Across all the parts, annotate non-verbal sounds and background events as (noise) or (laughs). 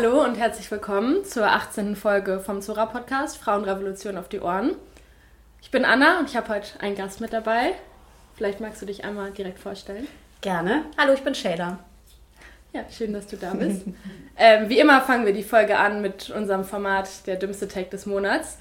hallo und herzlich willkommen zur 18. Folge vom Zora Podcast Frauenrevolution auf die Ohren. Ich bin Anna und ich habe heute einen Gast mit dabei. Vielleicht magst du dich einmal direkt vorstellen. Gerne. Hallo, ich bin Shayla. Ja, schön, dass du da bist. (laughs) ähm, wie immer fangen wir die Folge an mit unserem Format Der dümmste Take des Monats.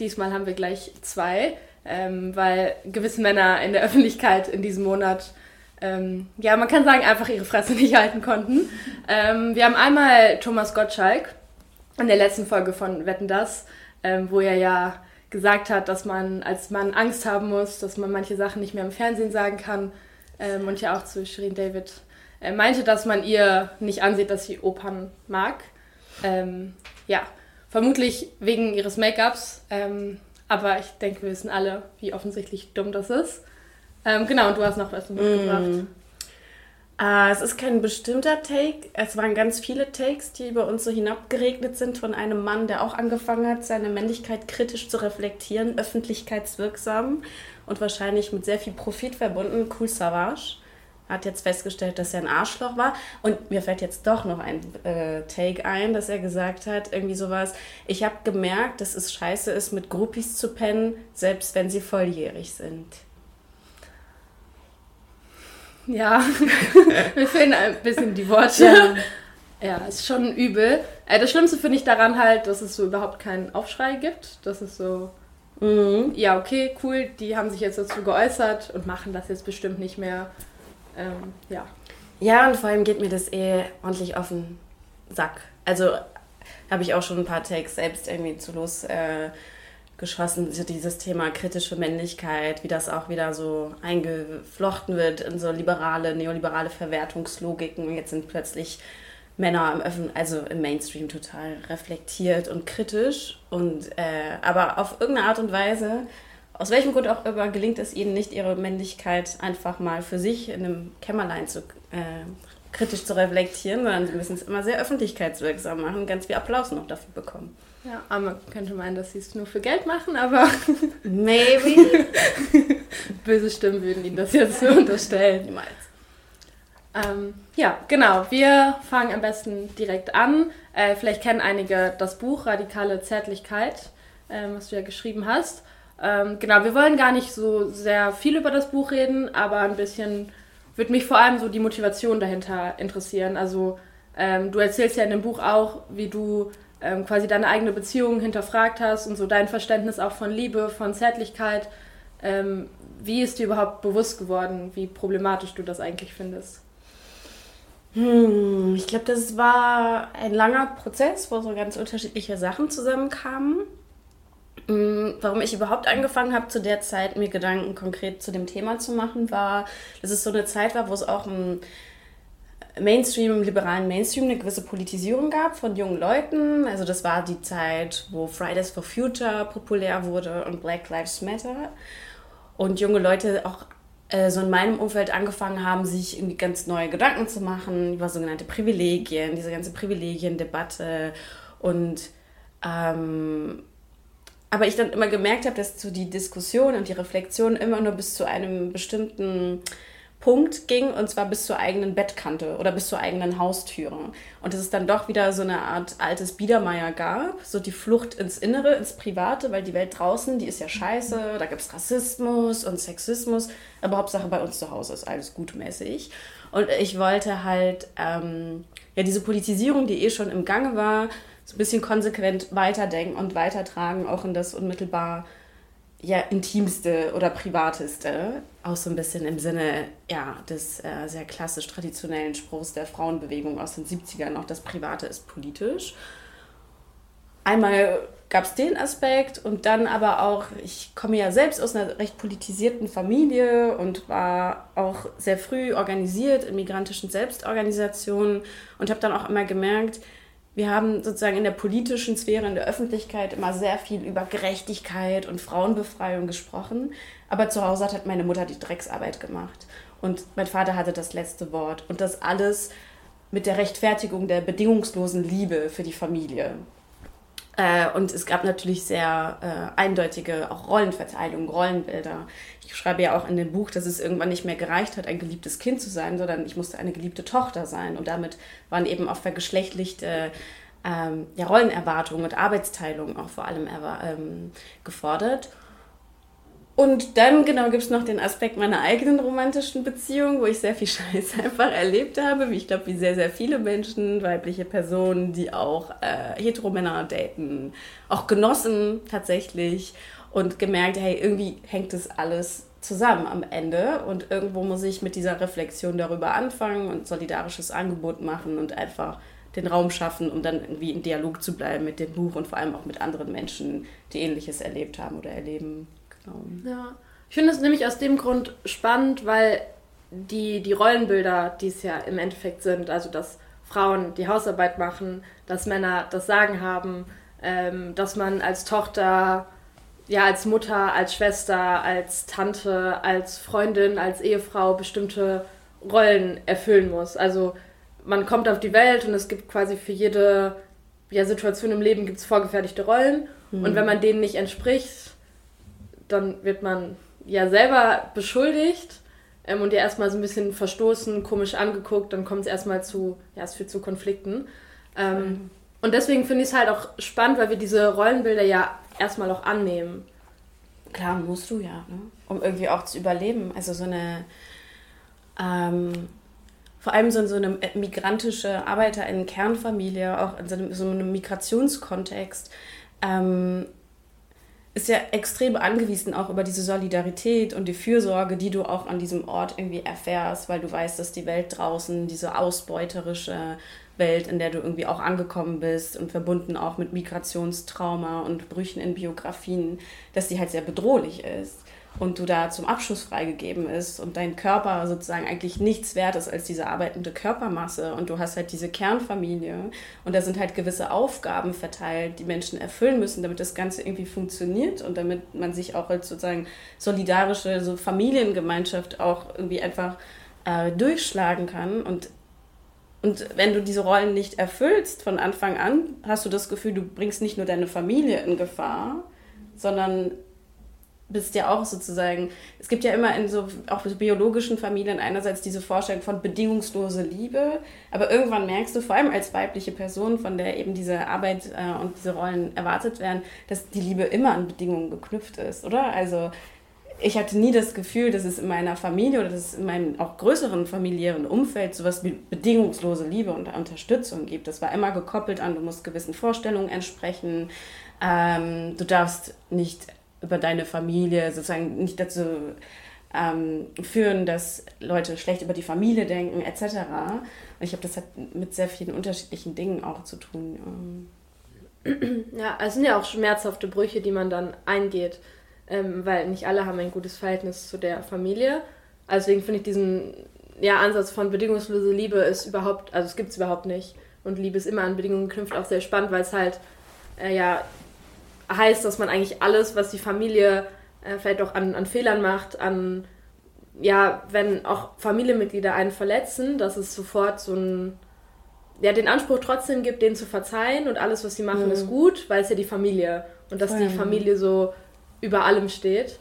Diesmal haben wir gleich zwei, ähm, weil gewisse Männer in der (laughs) Öffentlichkeit in diesem Monat, ähm, ja, man kann sagen, einfach ihre Fresse nicht halten konnten. Ähm, wir haben einmal Thomas Gottschalk in der letzten Folge von Wetten Das, ähm, wo er ja gesagt hat, dass man als Mann Angst haben muss, dass man manche Sachen nicht mehr im Fernsehen sagen kann. Ähm, und ja auch zu Shirin David äh, meinte, dass man ihr nicht ansieht, dass sie Opern mag. Ähm, ja, Vermutlich wegen ihres Make-ups. Ähm, aber ich denke, wir wissen alle, wie offensichtlich dumm das ist. Ähm, genau, und du hast noch was mitgebracht. Mm. Uh, es ist kein bestimmter Take. Es waren ganz viele Takes, die über uns so hinabgeregnet sind von einem Mann, der auch angefangen hat, seine Männlichkeit kritisch zu reflektieren, öffentlichkeitswirksam und wahrscheinlich mit sehr viel Profit verbunden. Cool Savage hat jetzt festgestellt, dass er ein Arschloch war. Und mir fällt jetzt doch noch ein äh, Take ein, dass er gesagt hat, irgendwie sowas, ich habe gemerkt, dass es scheiße ist, mit Groupies zu pennen, selbst wenn sie volljährig sind. Ja, (laughs) mir fehlen ein bisschen die Worte. Ja, ja ist schon übel. Äh, das Schlimmste finde ich daran halt, dass es so überhaupt keinen Aufschrei gibt. Das ist so, mhm. ja, okay, cool, die haben sich jetzt dazu geäußert und machen das jetzt bestimmt nicht mehr ähm, ja. Ja, und vor allem geht mir das eh ordentlich auf den Sack. Also habe ich auch schon ein paar Takes selbst irgendwie zu los äh, geschossen, dieses Thema kritische Männlichkeit, wie das auch wieder so eingeflochten wird in so liberale, neoliberale Verwertungslogiken. Jetzt sind plötzlich Männer im Öffnen, also im Mainstream total reflektiert und kritisch und äh, aber auf irgendeine Art und Weise aus welchem Grund auch immer gelingt es ihnen nicht, ihre Männlichkeit einfach mal für sich in einem Kämmerlein zu, äh, kritisch zu reflektieren, sondern sie müssen es immer sehr öffentlichkeitswirksam machen und ganz viel Applaus noch dafür bekommen. Ja, aber man könnte meinen, dass sie es nur für Geld machen, aber. (laughs) Maybe. (laughs) Böse Stimmen würden ihnen das jetzt so unterstellen. Niemals. Ähm, ja, genau. Wir fangen am besten direkt an. Äh, vielleicht kennen einige das Buch Radikale Zärtlichkeit, äh, was du ja geschrieben hast. Ähm, genau, wir wollen gar nicht so sehr viel über das Buch reden, aber ein bisschen würde mich vor allem so die Motivation dahinter interessieren. Also ähm, du erzählst ja in dem Buch auch, wie du ähm, quasi deine eigene Beziehung hinterfragt hast und so dein Verständnis auch von Liebe, von Zärtlichkeit. Ähm, wie ist dir überhaupt bewusst geworden, wie problematisch du das eigentlich findest? Hm, ich glaube, das war ein langer Prozess, wo so ganz unterschiedliche Sachen zusammenkamen. Mm, warum ich überhaupt angefangen habe, zu der Zeit mir Gedanken konkret zu dem Thema zu machen, war, dass es so eine Zeit war, wo es auch im Mainstream, im liberalen Mainstream eine gewisse Politisierung gab von jungen Leuten. Also das war die Zeit, wo Fridays for Future populär wurde und Black Lives Matter. Und junge Leute auch äh, so in meinem Umfeld angefangen haben, sich irgendwie ganz neue Gedanken zu machen über sogenannte Privilegien, diese ganze Privilegiendebatte und ähm, aber ich dann immer gemerkt habe, dass so die Diskussion und die Reflexion immer nur bis zu einem bestimmten Punkt ging und zwar bis zur eigenen Bettkante oder bis zur eigenen Haustüre. Und dass es dann doch wieder so eine Art altes Biedermeier gab, so die Flucht ins Innere, ins Private, weil die Welt draußen, die ist ja scheiße, da gibt es Rassismus und Sexismus, aber Hauptsache bei uns zu Hause ist alles gutmäßig. Und ich wollte halt ähm, ja diese Politisierung, die eh schon im Gange war, so ein bisschen konsequent weiterdenken und weitertragen, auch in das unmittelbar ja, intimste oder privateste, auch so ein bisschen im Sinne ja, des äh, sehr klassisch traditionellen Spruchs der Frauenbewegung aus den 70ern, auch das Private ist politisch. Einmal gab es den Aspekt und dann aber auch, ich komme ja selbst aus einer recht politisierten Familie und war auch sehr früh organisiert in migrantischen Selbstorganisationen und habe dann auch immer gemerkt, wir haben sozusagen in der politischen Sphäre, in der Öffentlichkeit immer sehr viel über Gerechtigkeit und Frauenbefreiung gesprochen. Aber zu Hause hat meine Mutter die Drecksarbeit gemacht. Und mein Vater hatte das letzte Wort. Und das alles mit der Rechtfertigung der bedingungslosen Liebe für die Familie. Äh, und es gab natürlich sehr äh, eindeutige auch Rollenverteilung, Rollenbilder. Schreibe ja auch in dem Buch, dass es irgendwann nicht mehr gereicht hat, ein geliebtes Kind zu sein, sondern ich musste eine geliebte Tochter sein. Und damit waren eben auch vergeschlechtlichte ähm, ja, Rollenerwartungen und Arbeitsteilung auch vor allem ähm, gefordert. Und dann, genau, gibt es noch den Aspekt meiner eigenen romantischen Beziehung, wo ich sehr viel (laughs) Scheiß einfach erlebt habe, wie ich glaube, wie sehr, sehr viele Menschen, weibliche Personen, die auch äh, Heteromänner daten, auch genossen tatsächlich und gemerkt, hey, irgendwie hängt das alles zusammen am Ende und irgendwo muss ich mit dieser Reflexion darüber anfangen und solidarisches Angebot machen und einfach den Raum schaffen, um dann irgendwie im Dialog zu bleiben mit dem Buch und vor allem auch mit anderen Menschen, die ähnliches erlebt haben oder erleben. Genau. Ja, ich finde es nämlich aus dem Grund spannend, weil die, die Rollenbilder, die es ja im Endeffekt sind, also dass Frauen die Hausarbeit machen, dass Männer das Sagen haben, ähm, dass man als Tochter, ja, als Mutter, als Schwester, als Tante, als Freundin, als Ehefrau bestimmte Rollen erfüllen muss. Also man kommt auf die Welt und es gibt quasi für jede ja, Situation im Leben gibt's vorgefertigte Rollen. Mhm. Und wenn man denen nicht entspricht, dann wird man ja selber beschuldigt ähm, und ja erstmal so ein bisschen verstoßen, komisch angeguckt, dann kommt es erstmal zu, ja, es führt zu Konflikten. Ähm, mhm. Und deswegen finde ich es halt auch spannend, weil wir diese Rollenbilder ja erstmal auch annehmen. Klar, musst du ja, ne? um irgendwie auch zu überleben. Also so eine, ähm, vor allem so, so eine migrantische Arbeiter in Kernfamilie, auch in so einem, so einem Migrationskontext, ähm, ist ja extrem angewiesen auch über diese Solidarität und die Fürsorge, die du auch an diesem Ort irgendwie erfährst, weil du weißt, dass die Welt draußen, diese ausbeuterische Welt, in der du irgendwie auch angekommen bist und verbunden auch mit Migrationstrauma und Brüchen in Biografien, dass die halt sehr bedrohlich ist und du da zum Abschluss freigegeben ist und dein Körper sozusagen eigentlich nichts wert ist als diese arbeitende Körpermasse und du hast halt diese Kernfamilie und da sind halt gewisse Aufgaben verteilt, die Menschen erfüllen müssen, damit das Ganze irgendwie funktioniert und damit man sich auch als sozusagen solidarische so Familiengemeinschaft auch irgendwie einfach äh, durchschlagen kann und und wenn du diese Rollen nicht erfüllst von Anfang an, hast du das Gefühl, du bringst nicht nur deine Familie in Gefahr, sondern bist ja auch sozusagen, es gibt ja immer in so, auch biologischen Familien einerseits diese Vorstellung von bedingungslose Liebe, aber irgendwann merkst du, vor allem als weibliche Person, von der eben diese Arbeit äh, und diese Rollen erwartet werden, dass die Liebe immer an Bedingungen geknüpft ist, oder? Also ich hatte nie das Gefühl, dass es in meiner Familie oder dass es in meinem auch größeren familiären Umfeld sowas wie bedingungslose Liebe und Unterstützung gibt. Das war immer gekoppelt an, du musst gewissen Vorstellungen entsprechen, ähm, du darfst nicht über deine Familie sozusagen nicht dazu ähm, führen, dass Leute schlecht über die Familie denken, etc. Und ich habe das hat mit sehr vielen unterschiedlichen Dingen auch zu tun. (clears throat) Ja, es sind ja auch schmerzhafte Brüche, die man dann eingeht, ähm, weil nicht alle haben ein gutes Verhältnis zu der Familie. Also deswegen finde ich diesen ja, Ansatz von bedingungslose Liebe ist überhaupt, also es gibt es überhaupt nicht. Und Liebe ist immer an Bedingungen geknüpft, auch sehr spannend, weil es halt äh, ja heißt, dass man eigentlich alles, was die Familie äh, vielleicht auch an, an Fehlern macht, an, ja, wenn auch Familienmitglieder einen verletzen, dass es sofort so ein, ja, den Anspruch trotzdem gibt, denen zu verzeihen und alles, was sie machen, mhm. ist gut, weil es ja die Familie und dass die Familie so über allem steht.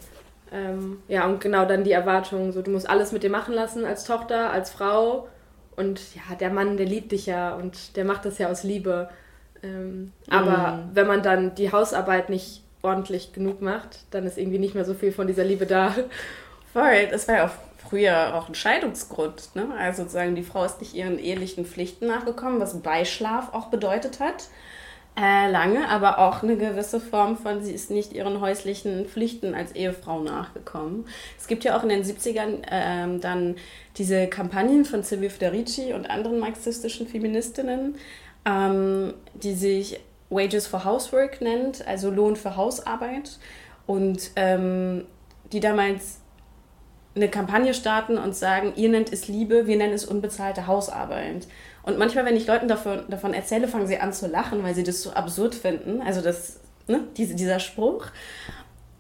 Ähm, ja, und genau dann die Erwartung, so du musst alles mit dir machen lassen als Tochter, als Frau und ja, der Mann, der liebt dich ja und der macht das ja aus Liebe. Ähm, aber mm. wenn man dann die Hausarbeit nicht ordentlich genug macht, dann ist irgendwie nicht mehr so viel von dieser Liebe da. Voll, das war ja auch früher auch ein Scheidungsgrund. Ne? Also sozusagen, die Frau ist nicht ihren ehelichen Pflichten nachgekommen, was Beischlaf auch bedeutet hat. Äh, lange, aber auch eine gewisse Form von, sie ist nicht ihren häuslichen Pflichten als Ehefrau nachgekommen. Es gibt ja auch in den 70ern äh, dann diese Kampagnen von Silvia Federici und anderen marxistischen Feministinnen, ähm, die sich Wages for Housework nennt, also Lohn für Hausarbeit. Und ähm, die damals eine Kampagne starten und sagen, ihr nennt es Liebe, wir nennen es unbezahlte Hausarbeit. Und manchmal, wenn ich Leuten davon, davon erzähle, fangen sie an zu lachen, weil sie das so absurd finden. Also das, ne, diese, dieser Spruch.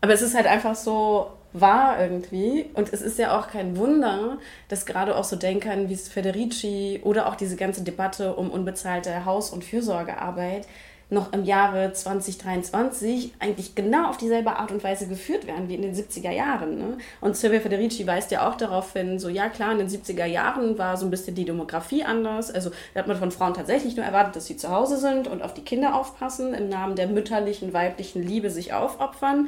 Aber es ist halt einfach so, war irgendwie. Und es ist ja auch kein Wunder, dass gerade auch so Denkern wie Federici oder auch diese ganze Debatte um unbezahlte Haus- und Fürsorgearbeit noch im Jahre 2023 eigentlich genau auf dieselbe Art und Weise geführt werden wie in den 70er Jahren. Ne? Und Silvia Federici weist ja auch darauf hin, so ja klar, in den 70er Jahren war so ein bisschen die Demografie anders. Also da hat man von Frauen tatsächlich nur erwartet, dass sie zu Hause sind und auf die Kinder aufpassen, im Namen der mütterlichen, weiblichen Liebe sich aufopfern.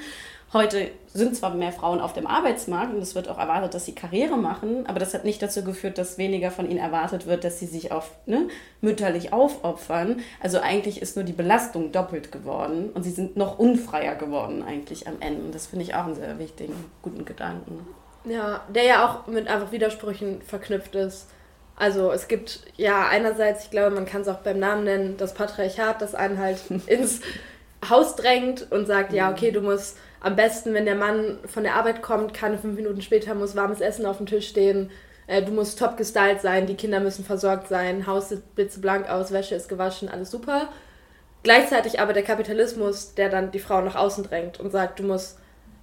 Heute sind zwar mehr Frauen auf dem Arbeitsmarkt und es wird auch erwartet, dass sie Karriere machen, aber das hat nicht dazu geführt, dass weniger von ihnen erwartet wird, dass sie sich auf ne, mütterlich aufopfern. Also eigentlich ist nur die Belastung doppelt geworden und sie sind noch unfreier geworden eigentlich am Ende. Und das finde ich auch einen sehr wichtigen, guten Gedanken. Ja, der ja auch mit einfach Widersprüchen verknüpft ist. Also es gibt ja einerseits, ich glaube, man kann es auch beim Namen nennen, das Patriarchat, das einen halt (laughs) ins Haus drängt und sagt, ja, okay, du musst am besten, wenn der Mann von der Arbeit kommt, keine fünf Minuten später muss warmes Essen auf dem Tisch stehen. Äh, du musst top gestylt sein, die Kinder müssen versorgt sein, Haus sieht blitzeblank aus, Wäsche ist gewaschen, alles super. Gleichzeitig aber der Kapitalismus, der dann die Frau nach außen drängt und sagt, du musst,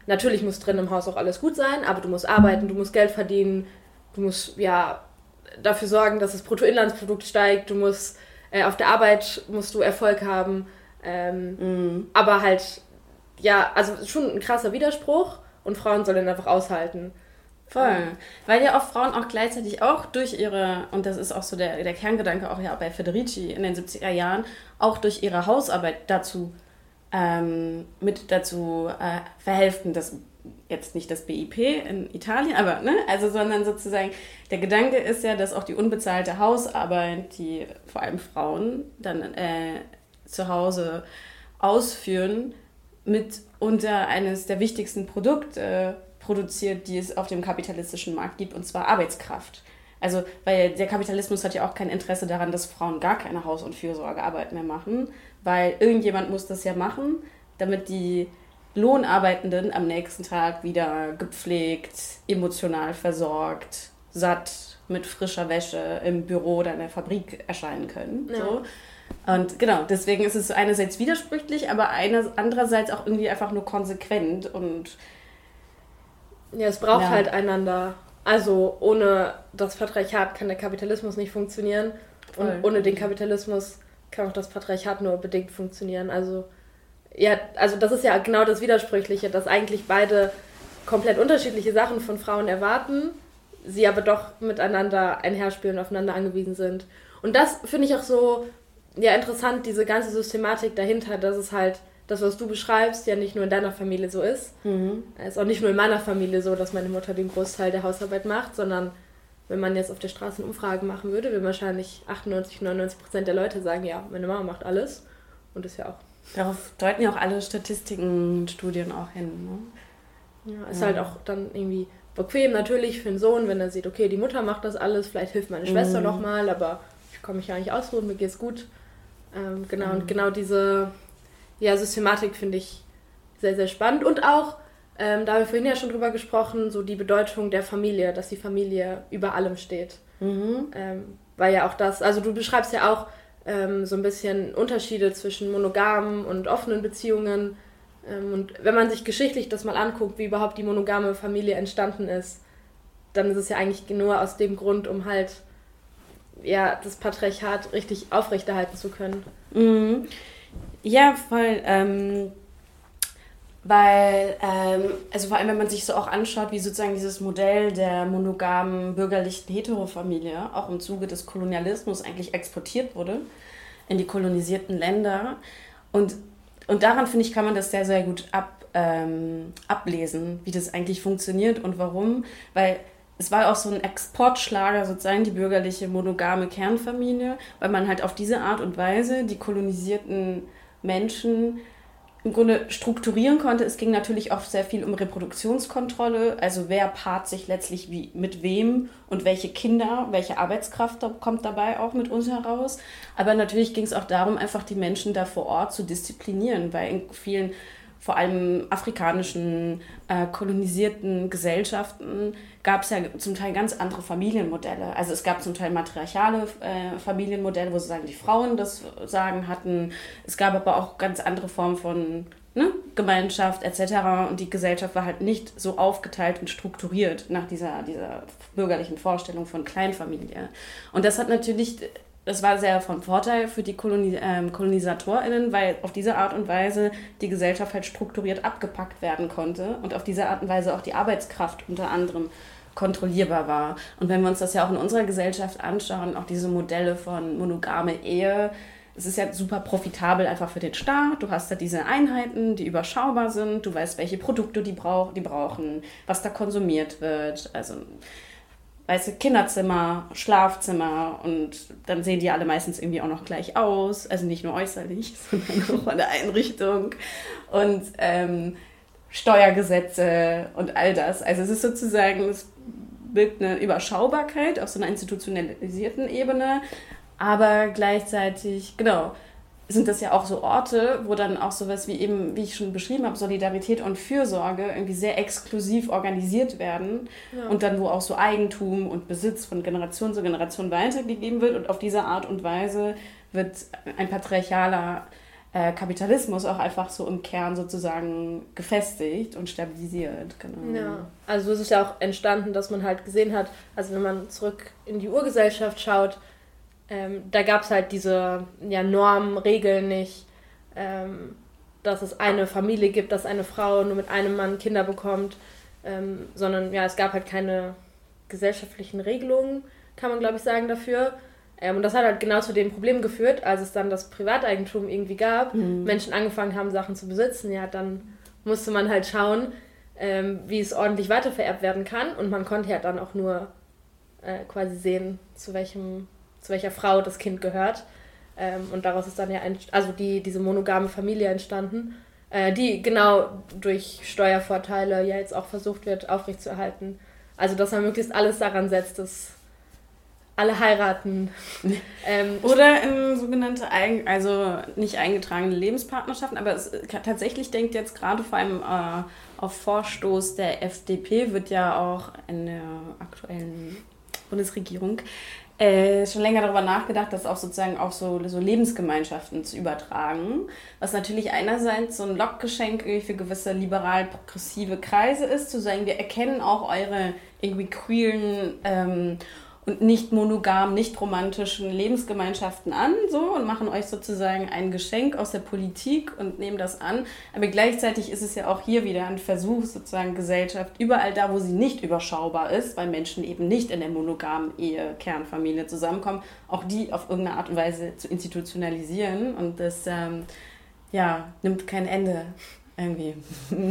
natürlich muss drin im Haus auch alles gut sein, aber du musst arbeiten, du musst Geld verdienen, du musst ja dafür sorgen, dass das Bruttoinlandsprodukt steigt, du musst äh, auf der Arbeit musst du Erfolg haben, ähm, mm. aber halt ja, also schon ein krasser Widerspruch und Frauen sollen einfach aushalten. Voll. Weil ja auch Frauen auch gleichzeitig auch durch ihre, und das ist auch so der, der Kerngedanke auch ja bei Federici in den 70er Jahren, auch durch ihre Hausarbeit dazu ähm, mit dazu äh, verhelfen, dass jetzt nicht das BIP in Italien, aber ne, also sondern sozusagen der Gedanke ist ja, dass auch die unbezahlte Hausarbeit, die vor allem Frauen dann äh, zu Hause ausführen, mitunter eines der wichtigsten Produkte äh, produziert, die es auf dem kapitalistischen Markt gibt, und zwar Arbeitskraft. Also, weil der Kapitalismus hat ja auch kein Interesse daran, dass Frauen gar keine Haus- und Fürsorgearbeit mehr machen, weil irgendjemand muss das ja machen, damit die Lohnarbeitenden am nächsten Tag wieder gepflegt, emotional versorgt, satt, mit frischer Wäsche im Büro oder in der Fabrik erscheinen können. Ja. So. Und genau, deswegen ist es einerseits widersprüchlich, aber andererseits auch irgendwie einfach nur konsequent und. Ja, es braucht ja. halt einander. Also ohne das Patriarchat kann der Kapitalismus nicht funktionieren. Voll. Und ohne den Kapitalismus kann auch das Patriarchat nur bedingt funktionieren. Also, ja, also das ist ja genau das Widersprüchliche, dass eigentlich beide komplett unterschiedliche Sachen von Frauen erwarten, sie aber doch miteinander einherspielen und aufeinander angewiesen sind. Und das finde ich auch so ja interessant, diese ganze Systematik dahinter, dass es halt das, was du beschreibst, ja nicht nur in deiner Familie so ist. Mhm. Es ist auch nicht nur in meiner Familie so, dass meine Mutter den Großteil der Hausarbeit macht, sondern wenn man jetzt auf der Straße Umfragen machen würde, würden wahrscheinlich 98, 99 Prozent der Leute sagen, ja, meine Mama macht alles. Und das ja auch. Darauf deuten ja auch alle Statistiken und Studien auch hin. Ne? Ja, ist ja. halt auch dann irgendwie bequem natürlich für den Sohn, wenn er sieht, okay, die Mutter macht das alles, vielleicht hilft meine Schwester mhm. nochmal, aber ich komme mich ja nicht ausruhen, mir geht's gut. Ähm, genau, mhm. und genau diese ja, Systematik finde ich sehr, sehr spannend. Und auch, ähm, da haben wir vorhin ja schon drüber gesprochen, so die Bedeutung der Familie, dass die Familie über allem steht. Mhm. Ähm, weil ja auch das, also du beschreibst ja auch ähm, so ein bisschen Unterschiede zwischen monogamen und offenen Beziehungen. Ähm, und wenn man sich geschichtlich das mal anguckt, wie überhaupt die monogame Familie entstanden ist, dann ist es ja eigentlich nur aus dem Grund, um halt ja, das Patriarchat richtig aufrechterhalten zu können. Mhm. Ja, voll. Ähm, weil, ähm, also vor allem, wenn man sich so auch anschaut, wie sozusagen dieses Modell der monogamen bürgerlichen Heterofamilie auch im Zuge des Kolonialismus eigentlich exportiert wurde in die kolonisierten Länder. Und, und daran, finde ich, kann man das sehr, sehr gut ab, ähm, ablesen, wie das eigentlich funktioniert und warum. Weil es war auch so ein Exportschlager sozusagen, die bürgerliche monogame Kernfamilie, weil man halt auf diese Art und Weise die kolonisierten Menschen im Grunde strukturieren konnte. Es ging natürlich auch sehr viel um Reproduktionskontrolle, also wer paart sich letztlich wie, mit wem und welche Kinder, welche Arbeitskraft kommt dabei auch mit uns heraus. Aber natürlich ging es auch darum, einfach die Menschen da vor Ort zu disziplinieren, weil in vielen vor allem afrikanischen äh, kolonisierten Gesellschaften gab es ja zum Teil ganz andere Familienmodelle. Also es gab zum Teil matriarchale äh, Familienmodelle, wo sozusagen die Frauen das Sagen hatten. Es gab aber auch ganz andere Formen von ne, Gemeinschaft etc. Und die Gesellschaft war halt nicht so aufgeteilt und strukturiert nach dieser, dieser bürgerlichen Vorstellung von Kleinfamilie. Und das hat natürlich das war sehr von Vorteil für die Koloni ähm, KolonisatorInnen, weil auf diese Art und Weise die Gesellschaft halt strukturiert abgepackt werden konnte und auf diese Art und Weise auch die Arbeitskraft unter anderem kontrollierbar war. Und wenn wir uns das ja auch in unserer Gesellschaft anschauen, auch diese Modelle von monogame Ehe, es ist ja super profitabel einfach für den Staat. Du hast da diese Einheiten, die überschaubar sind. Du weißt, welche Produkte die, brauch die brauchen, was da konsumiert wird. Also weißt du, Kinderzimmer, Schlafzimmer und dann sehen die alle meistens irgendwie auch noch gleich aus. Also nicht nur äußerlich, (laughs) sondern auch von der Einrichtung. Und ähm, Steuergesetze und all das. Also es ist sozusagen, es birgt eine Überschaubarkeit auf so einer institutionalisierten Ebene, aber gleichzeitig, genau, sind das ja auch so Orte, wo dann auch sowas wie eben, wie ich schon beschrieben habe, Solidarität und Fürsorge irgendwie sehr exklusiv organisiert werden ja. und dann wo auch so Eigentum und Besitz von Generation zu Generation weitergegeben wird und auf diese Art und Weise wird ein patriarchaler äh, Kapitalismus auch einfach so im Kern sozusagen gefestigt und stabilisiert. Genau. Ja, also es ist ja auch entstanden, dass man halt gesehen hat, also wenn man zurück in die Urgesellschaft schaut, ähm, da gab es halt diese ja, Normen, Regeln nicht, ähm, dass es eine Familie gibt, dass eine Frau nur mit einem Mann Kinder bekommt, ähm, sondern ja, es gab halt keine gesellschaftlichen Regelungen, kann man glaube ich sagen, dafür. Ähm, und das hat halt genau zu dem Problem geführt, als es dann das Privateigentum irgendwie gab, mhm. Menschen angefangen haben, Sachen zu besitzen, ja, dann musste man halt schauen, ähm, wie es ordentlich weitervererbt werden kann. Und man konnte ja dann auch nur äh, quasi sehen, zu welchem zu welcher Frau das Kind gehört. Ähm, und daraus ist dann ja ein, also die, diese monogame Familie entstanden, äh, die genau durch Steuervorteile ja jetzt auch versucht wird aufrechtzuerhalten. Also dass man möglichst alles daran setzt, dass alle heiraten. (laughs) ähm, Oder in sogenannte, Eigen, also nicht eingetragene Lebenspartnerschaften, aber es, tatsächlich denkt jetzt gerade vor allem äh, auf Vorstoß der FDP wird ja auch in der aktuellen Bundesregierung äh, schon länger darüber nachgedacht, das auch sozusagen auch so, so Lebensgemeinschaften zu übertragen. Was natürlich einerseits so ein Lockgeschenk für gewisse liberal-progressive Kreise ist, zu sagen, wir erkennen auch eure irgendwie queeren ähm, und nicht monogam, nicht romantischen Lebensgemeinschaften an so und machen euch sozusagen ein Geschenk aus der Politik und nehmen das an. Aber gleichzeitig ist es ja auch hier wieder ein Versuch, sozusagen Gesellschaft, überall da, wo sie nicht überschaubar ist, weil Menschen eben nicht in der monogamen Ehe, Kernfamilie zusammenkommen, auch die auf irgendeine Art und Weise zu institutionalisieren. Und das ähm, ja, nimmt kein Ende irgendwie.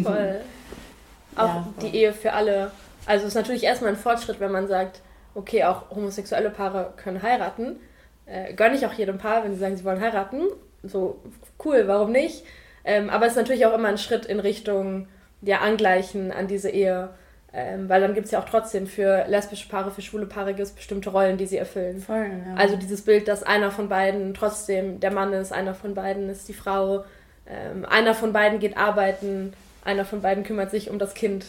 Voll. (laughs) Auch ja, voll. die Ehe für alle. Also es ist natürlich erstmal ein Fortschritt, wenn man sagt, okay, auch homosexuelle Paare können heiraten. Äh, gönne ich auch jedem Paar, wenn sie sagen, sie wollen heiraten. So, cool, warum nicht? Ähm, aber es ist natürlich auch immer ein Schritt in Richtung ja, Angleichen an diese Ehe. Ähm, weil dann gibt es ja auch trotzdem für lesbische Paare, für schwule Paare gibt es bestimmte Rollen, die sie erfüllen. Voll, ja. Also dieses Bild, dass einer von beiden trotzdem der Mann ist, einer von beiden ist die Frau, ähm, einer von beiden geht arbeiten, einer von beiden kümmert sich um das Kind,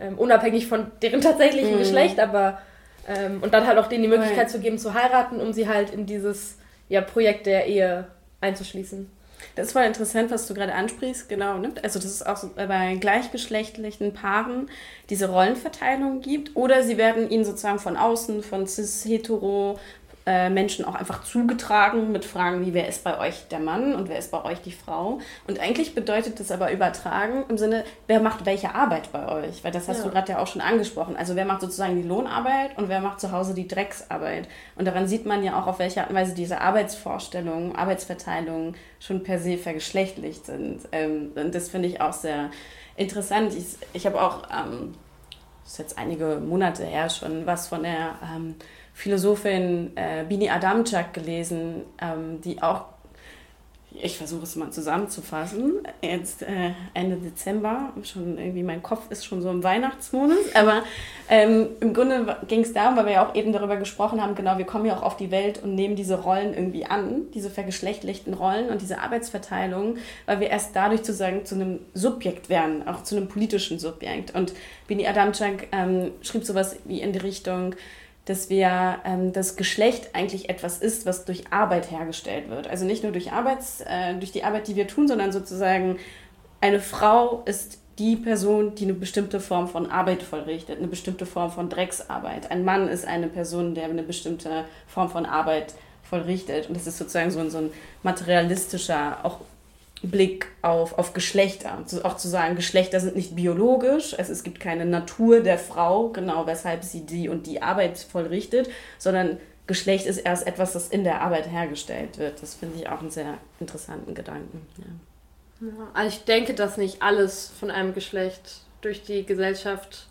ähm, unabhängig von deren tatsächlichen mhm. Geschlecht, aber ähm, und dann halt auch denen die Möglichkeit zu geben, zu heiraten, um sie halt in dieses ja, Projekt der Ehe einzuschließen. Das ist voll interessant, was du gerade ansprichst, genau. Ne? Also, dass es auch so bei gleichgeschlechtlichen Paaren diese Rollenverteilung gibt. Oder sie werden ihnen sozusagen von außen, von cis-hetero äh, Menschen auch einfach zugetragen mit Fragen wie, wer ist bei euch der Mann und wer ist bei euch die Frau? Und eigentlich bedeutet das aber übertragen im Sinne, wer macht welche Arbeit bei euch? Weil das hast ja. du gerade ja auch schon angesprochen. Also wer macht sozusagen die Lohnarbeit und wer macht zu Hause die Drecksarbeit? Und daran sieht man ja auch, auf welche Art und Weise diese Arbeitsvorstellungen, Arbeitsverteilungen schon per se vergeschlechtlicht sind. Ähm, und das finde ich auch sehr interessant. Ich, ich habe auch, ähm, das ist jetzt einige Monate her schon, was von der ähm, Philosophin äh, Bini Adamczak gelesen, ähm, die auch, ich versuche es mal zusammenzufassen, jetzt äh, Ende Dezember, schon irgendwie mein Kopf ist schon so im Weihnachtsmodus, (laughs) aber ähm, im Grunde ging es darum, weil wir ja auch eben darüber gesprochen haben, genau, wir kommen ja auch auf die Welt und nehmen diese Rollen irgendwie an, diese vergeschlechtlichten Rollen und diese Arbeitsverteilung, weil wir erst dadurch sozusagen zu einem Subjekt werden, auch zu einem politischen Subjekt. Und Bini Adamczak ähm, schrieb sowas wie in die Richtung, dass wir ähm, das Geschlecht eigentlich etwas ist, was durch Arbeit hergestellt wird. Also nicht nur durch, Arbeits, äh, durch die Arbeit, die wir tun, sondern sozusagen eine Frau ist die Person, die eine bestimmte Form von Arbeit vollrichtet, eine bestimmte Form von Drecksarbeit. Ein Mann ist eine Person, der eine bestimmte Form von Arbeit vollrichtet. Und das ist sozusagen so ein, so ein materialistischer, auch Blick auf, auf Geschlechter. auch zu sagen, Geschlechter sind nicht biologisch, also es gibt keine Natur der Frau, genau weshalb sie die und die Arbeit vollrichtet, sondern Geschlecht ist erst etwas, das in der Arbeit hergestellt wird. Das finde ich auch einen sehr interessanten Gedanken. Ja. Also ich denke, dass nicht alles von einem Geschlecht durch die Gesellschaft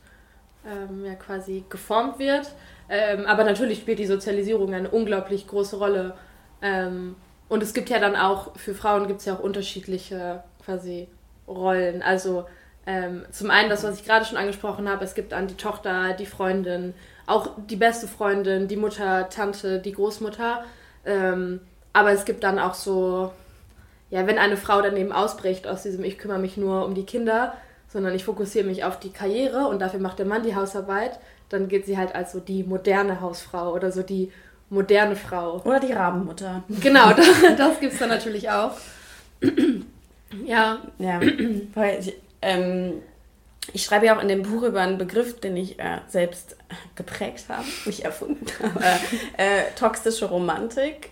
ähm, ja quasi geformt wird. Ähm, aber natürlich spielt die Sozialisierung eine unglaublich große Rolle. Ähm, und es gibt ja dann auch, für Frauen gibt es ja auch unterschiedliche quasi Rollen. Also ähm, zum einen das, was ich gerade schon angesprochen habe, es gibt dann die Tochter, die Freundin, auch die beste Freundin, die Mutter, Tante, die Großmutter. Ähm, aber es gibt dann auch so, ja, wenn eine Frau dann eben ausbricht aus diesem Ich kümmere mich nur um die Kinder, sondern ich fokussiere mich auf die Karriere und dafür macht der Mann die Hausarbeit, dann geht sie halt als so die moderne Hausfrau oder so die moderne Frau. Oder die Rabenmutter. Genau, (laughs) das, das gibt es dann natürlich auch. (clears throat) ja. Ja, weil ich, ähm, ich schreibe ja auch in dem Buch über einen Begriff, den ich äh, selbst geprägt habe, nicht erfunden habe, (laughs) äh, toxische Romantik.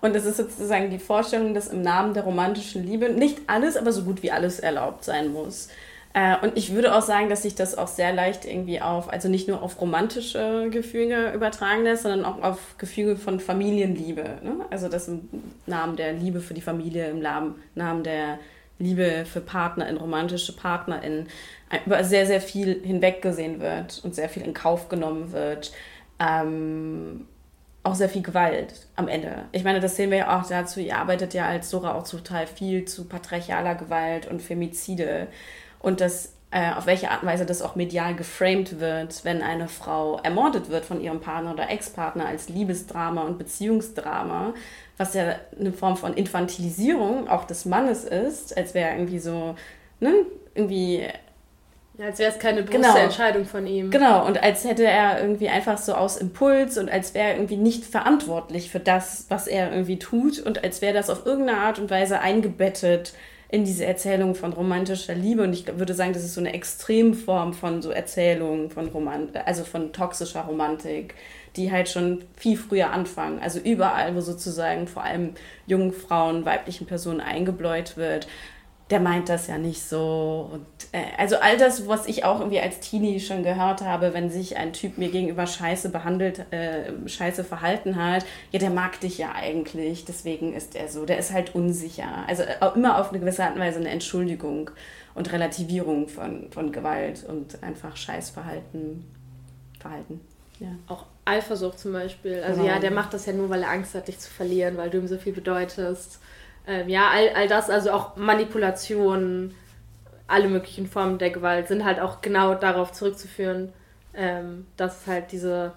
Und das ist sozusagen die Vorstellung, dass im Namen der romantischen Liebe nicht alles, aber so gut wie alles erlaubt sein muss. Äh, und ich würde auch sagen, dass sich das auch sehr leicht irgendwie auf, also nicht nur auf romantische Gefüge übertragen lässt, sondern auch auf Gefüge von Familienliebe. Ne? Also das im Namen der Liebe für die Familie, im Namen der Liebe für PartnerInnen, romantische PartnerInnen, über sehr, sehr viel hinweggesehen wird und sehr viel in Kauf genommen wird. Ähm, auch sehr viel Gewalt am Ende. Ich meine, das sehen wir ja auch dazu, ihr arbeitet ja als Sora auch total viel zu patriarchaler Gewalt und Femizide und das, äh, auf welche Art und Weise das auch medial geframed wird, wenn eine Frau ermordet wird von ihrem Partner oder Ex-Partner als Liebesdrama und Beziehungsdrama, was ja eine Form von Infantilisierung auch des Mannes ist, als wäre irgendwie so, ne, irgendwie ja, als wäre es keine bewusste genau. Entscheidung von ihm. Genau, und als hätte er irgendwie einfach so aus Impuls und als wäre er irgendwie nicht verantwortlich für das, was er irgendwie tut und als wäre das auf irgendeine Art und Weise eingebettet in diese Erzählung von romantischer Liebe. Und ich würde sagen, das ist so eine Extremform von so Erzählungen von Romant also von toxischer Romantik, die halt schon viel früher anfangen. Also überall, wo sozusagen vor allem jungen Frauen, weiblichen Personen eingebläut wird, der meint das ja nicht so. Und, äh, also all das, was ich auch irgendwie als Teenie schon gehört habe, wenn sich ein Typ mir gegenüber scheiße behandelt, äh, scheiße verhalten hat, ja, der mag dich ja eigentlich, deswegen ist er so. Der ist halt unsicher. Also äh, immer auf eine gewisse Art und Weise eine Entschuldigung und Relativierung von, von Gewalt und einfach Scheißverhalten. Verhalten. Ja. Auch Eifersucht zum Beispiel. Also genau. ja, der macht das ja nur, weil er Angst hat, dich zu verlieren, weil du ihm so viel bedeutest. Ähm, ja, all, all das, also auch Manipulation, alle möglichen Formen der Gewalt sind halt auch genau darauf zurückzuführen, ähm, dass es halt diese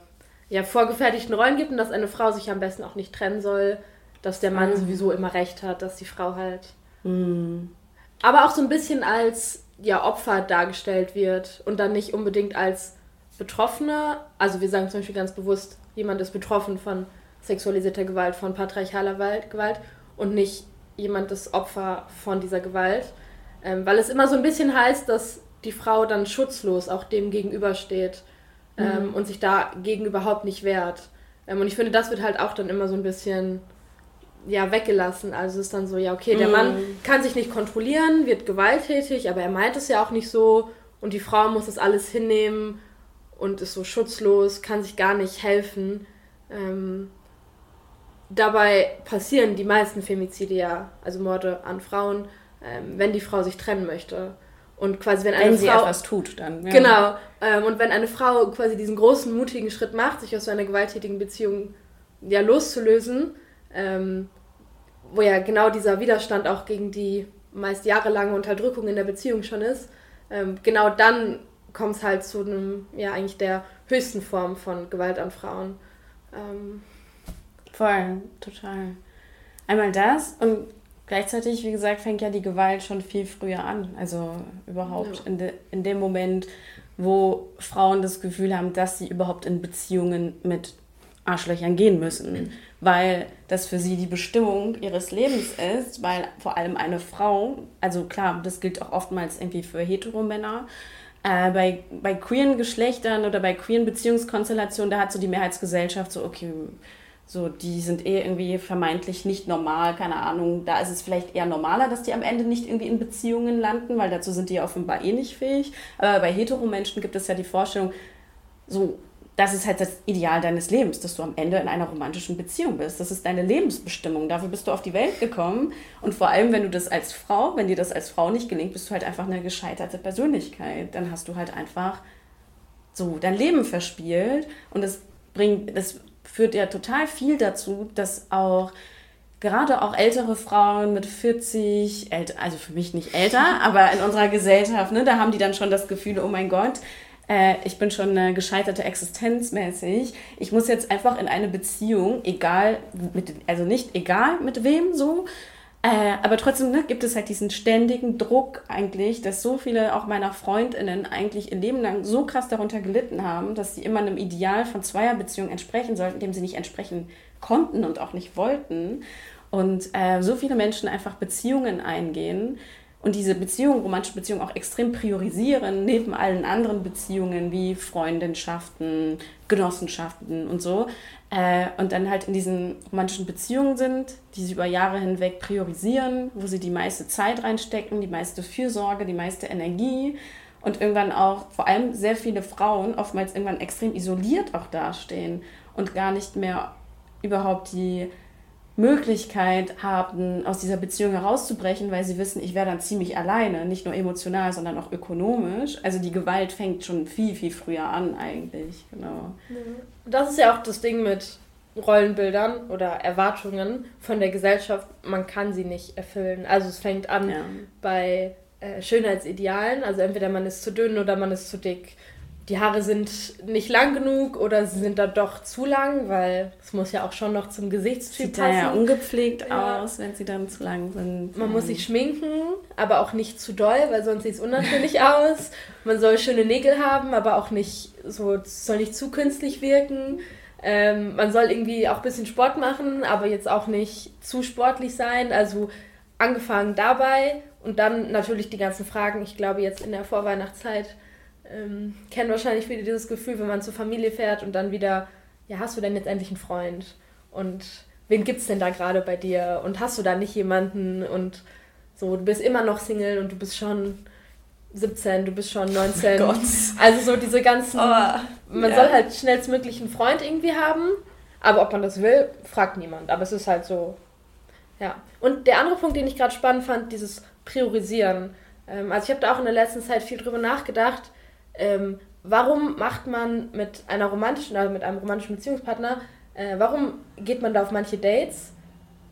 ja, vorgefertigten Rollen gibt und dass eine Frau sich am besten auch nicht trennen soll, dass der Mann mhm. sowieso immer recht hat, dass die Frau halt. Mhm. Aber auch so ein bisschen als ja, Opfer dargestellt wird und dann nicht unbedingt als Betroffene. Also wir sagen zum Beispiel ganz bewusst, jemand ist betroffen von sexualisierter Gewalt, von patriarchaler Gewalt und nicht jemand das Opfer von dieser Gewalt. Ähm, weil es immer so ein bisschen heißt, dass die Frau dann schutzlos auch dem gegenübersteht ähm, mhm. und sich dagegen überhaupt nicht wehrt. Ähm, und ich finde, das wird halt auch dann immer so ein bisschen ja, weggelassen. Also es ist dann so, ja, okay, der mhm. Mann kann sich nicht kontrollieren, wird gewalttätig, aber er meint es ja auch nicht so. Und die Frau muss das alles hinnehmen und ist so schutzlos, kann sich gar nicht helfen. Ähm, dabei passieren die meisten Femizide ja, also Morde an Frauen, ähm, wenn die Frau sich trennen möchte. Und quasi, wenn eine wenn sie Frau, etwas tut, dann. Ja. Genau. Ähm, und wenn eine Frau quasi diesen großen, mutigen Schritt macht, sich aus so einer gewalttätigen Beziehung ja loszulösen, ähm, wo ja genau dieser Widerstand auch gegen die meist jahrelange Unterdrückung in der Beziehung schon ist, ähm, genau dann kommt es halt zu einem, ja, eigentlich der höchsten Form von Gewalt an Frauen. Voll, total. Einmal das und gleichzeitig, wie gesagt, fängt ja die Gewalt schon viel früher an. Also überhaupt ja. in, de, in dem Moment, wo Frauen das Gefühl haben, dass sie überhaupt in Beziehungen mit Arschlöchern gehen müssen, weil das für sie die Bestimmung ihres Lebens ist, weil vor allem eine Frau, also klar, das gilt auch oftmals irgendwie für Heteromänner, äh, bei, bei queeren Geschlechtern oder bei queeren Beziehungskonstellationen, da hat so die Mehrheitsgesellschaft so, okay, So, die sind eh irgendwie vermeintlich nicht normal, keine Ahnung. Da ist es vielleicht eher normaler, dass die am Ende nicht irgendwie in Beziehungen landen, weil dazu sind die offenbar eh nicht fähig. Aber bei Heteromenschen gibt es ja die Vorstellung, so, das ist halt das Ideal deines Lebens, dass du am Ende in einer romantischen Beziehung bist. Das ist deine Lebensbestimmung. Dafür bist du auf die Welt gekommen. Und vor allem, wenn du das als Frau, wenn dir das als Frau nicht gelingt, bist du halt einfach eine gescheiterte Persönlichkeit. Dann hast du halt einfach so dein Leben verspielt. Und das bringt, das führt ja total viel dazu, dass auch gerade auch ältere Frauen mit 40, also für mich nicht älter, (laughs) aber in unserer Gesellschaft, ne, da haben die dann schon das Gefühl, oh mein Gott, äh, ich bin schon eine gescheiterte existenzmäßig. Ich muss jetzt einfach in eine Beziehung, egal, mit, also nicht egal mit wem so, äh, aber trotzdem ne, gibt es halt diesen ständigen Druck eigentlich, dass so viele auch meiner Freundinnen eigentlich ihr Leben lang so krass darunter gelitten haben, dass sie immer einem Ideal von Zweierbeziehungen entsprechen sollten, dem sie nicht entsprechen konnten und auch nicht wollten. Und äh, so viele Menschen einfach Beziehungen eingehen, und diese Beziehungen, romantische Beziehungen auch extrem priorisieren, neben allen anderen Beziehungen wie Freundschaften, Genossenschaften und so. Äh, und dann halt in diesen romantischen Beziehungen sind, die sie über Jahre hinweg priorisieren, wo sie die meiste Zeit reinstecken, die meiste Fürsorge, die meiste Energie und irgendwann auch vor allem sehr viele Frauen oftmals irgendwann extrem isoliert auch dastehen und gar nicht mehr überhaupt die Möglichkeit haben, aus dieser Beziehung herauszubrechen, weil sie wissen, ich wäre dann ziemlich alleine, nicht nur emotional, sondern auch ökonomisch. Also die Gewalt fängt schon viel, viel früher an eigentlich, genau. Das ist ja auch das Ding mit Rollenbildern oder Erwartungen von der Gesellschaft. Man kann sie nicht erfüllen. Also es fängt an ja. bei äh, Schönheitsidealen, also entweder man ist zu dünn oder man ist zu dick die Haare sind nicht lang genug oder sie sind dann doch zu lang, weil es muss ja auch schon noch zum Gesichtstyp Sieht passen. Sieht ja ungepflegt ja. aus, wenn sie dann zu lang sind. Man muss sich schminken, aber auch nicht zu doll, weil sonst sieht es unnatürlich (laughs) aus. Man soll schöne Nägel haben, aber auch nicht so, soll nicht zu künstlich wirken. Ähm, man soll irgendwie auch ein bisschen Sport machen, aber jetzt auch nicht zu sportlich sein. Also angefangen dabei und dann natürlich die ganzen Fragen. Ich glaube jetzt in der Vorweihnachtszeit ähm, kennen wahrscheinlich viele dieses Gefühl, wenn man zur Familie fährt und dann wieder, ja, hast du denn jetzt endlich einen Freund? Und wen gibt es denn da gerade bei dir? Und hast du da nicht jemanden? Und so, du bist immer noch Single und du bist schon 17, du bist schon 19. Oh Gott. Also so diese ganzen. Oh, man ja. soll halt schnellstmöglich einen Freund irgendwie haben. Aber ob man das will, fragt niemand. Aber es ist halt so. Ja. Und der andere Punkt, den ich gerade spannend fand, dieses Priorisieren. Ähm, also ich habe da auch in der letzten Zeit viel drüber nachgedacht ähm, warum macht man mit einer romantischen, also mit einem romantischen Beziehungspartner, äh, warum geht man da auf manche Dates,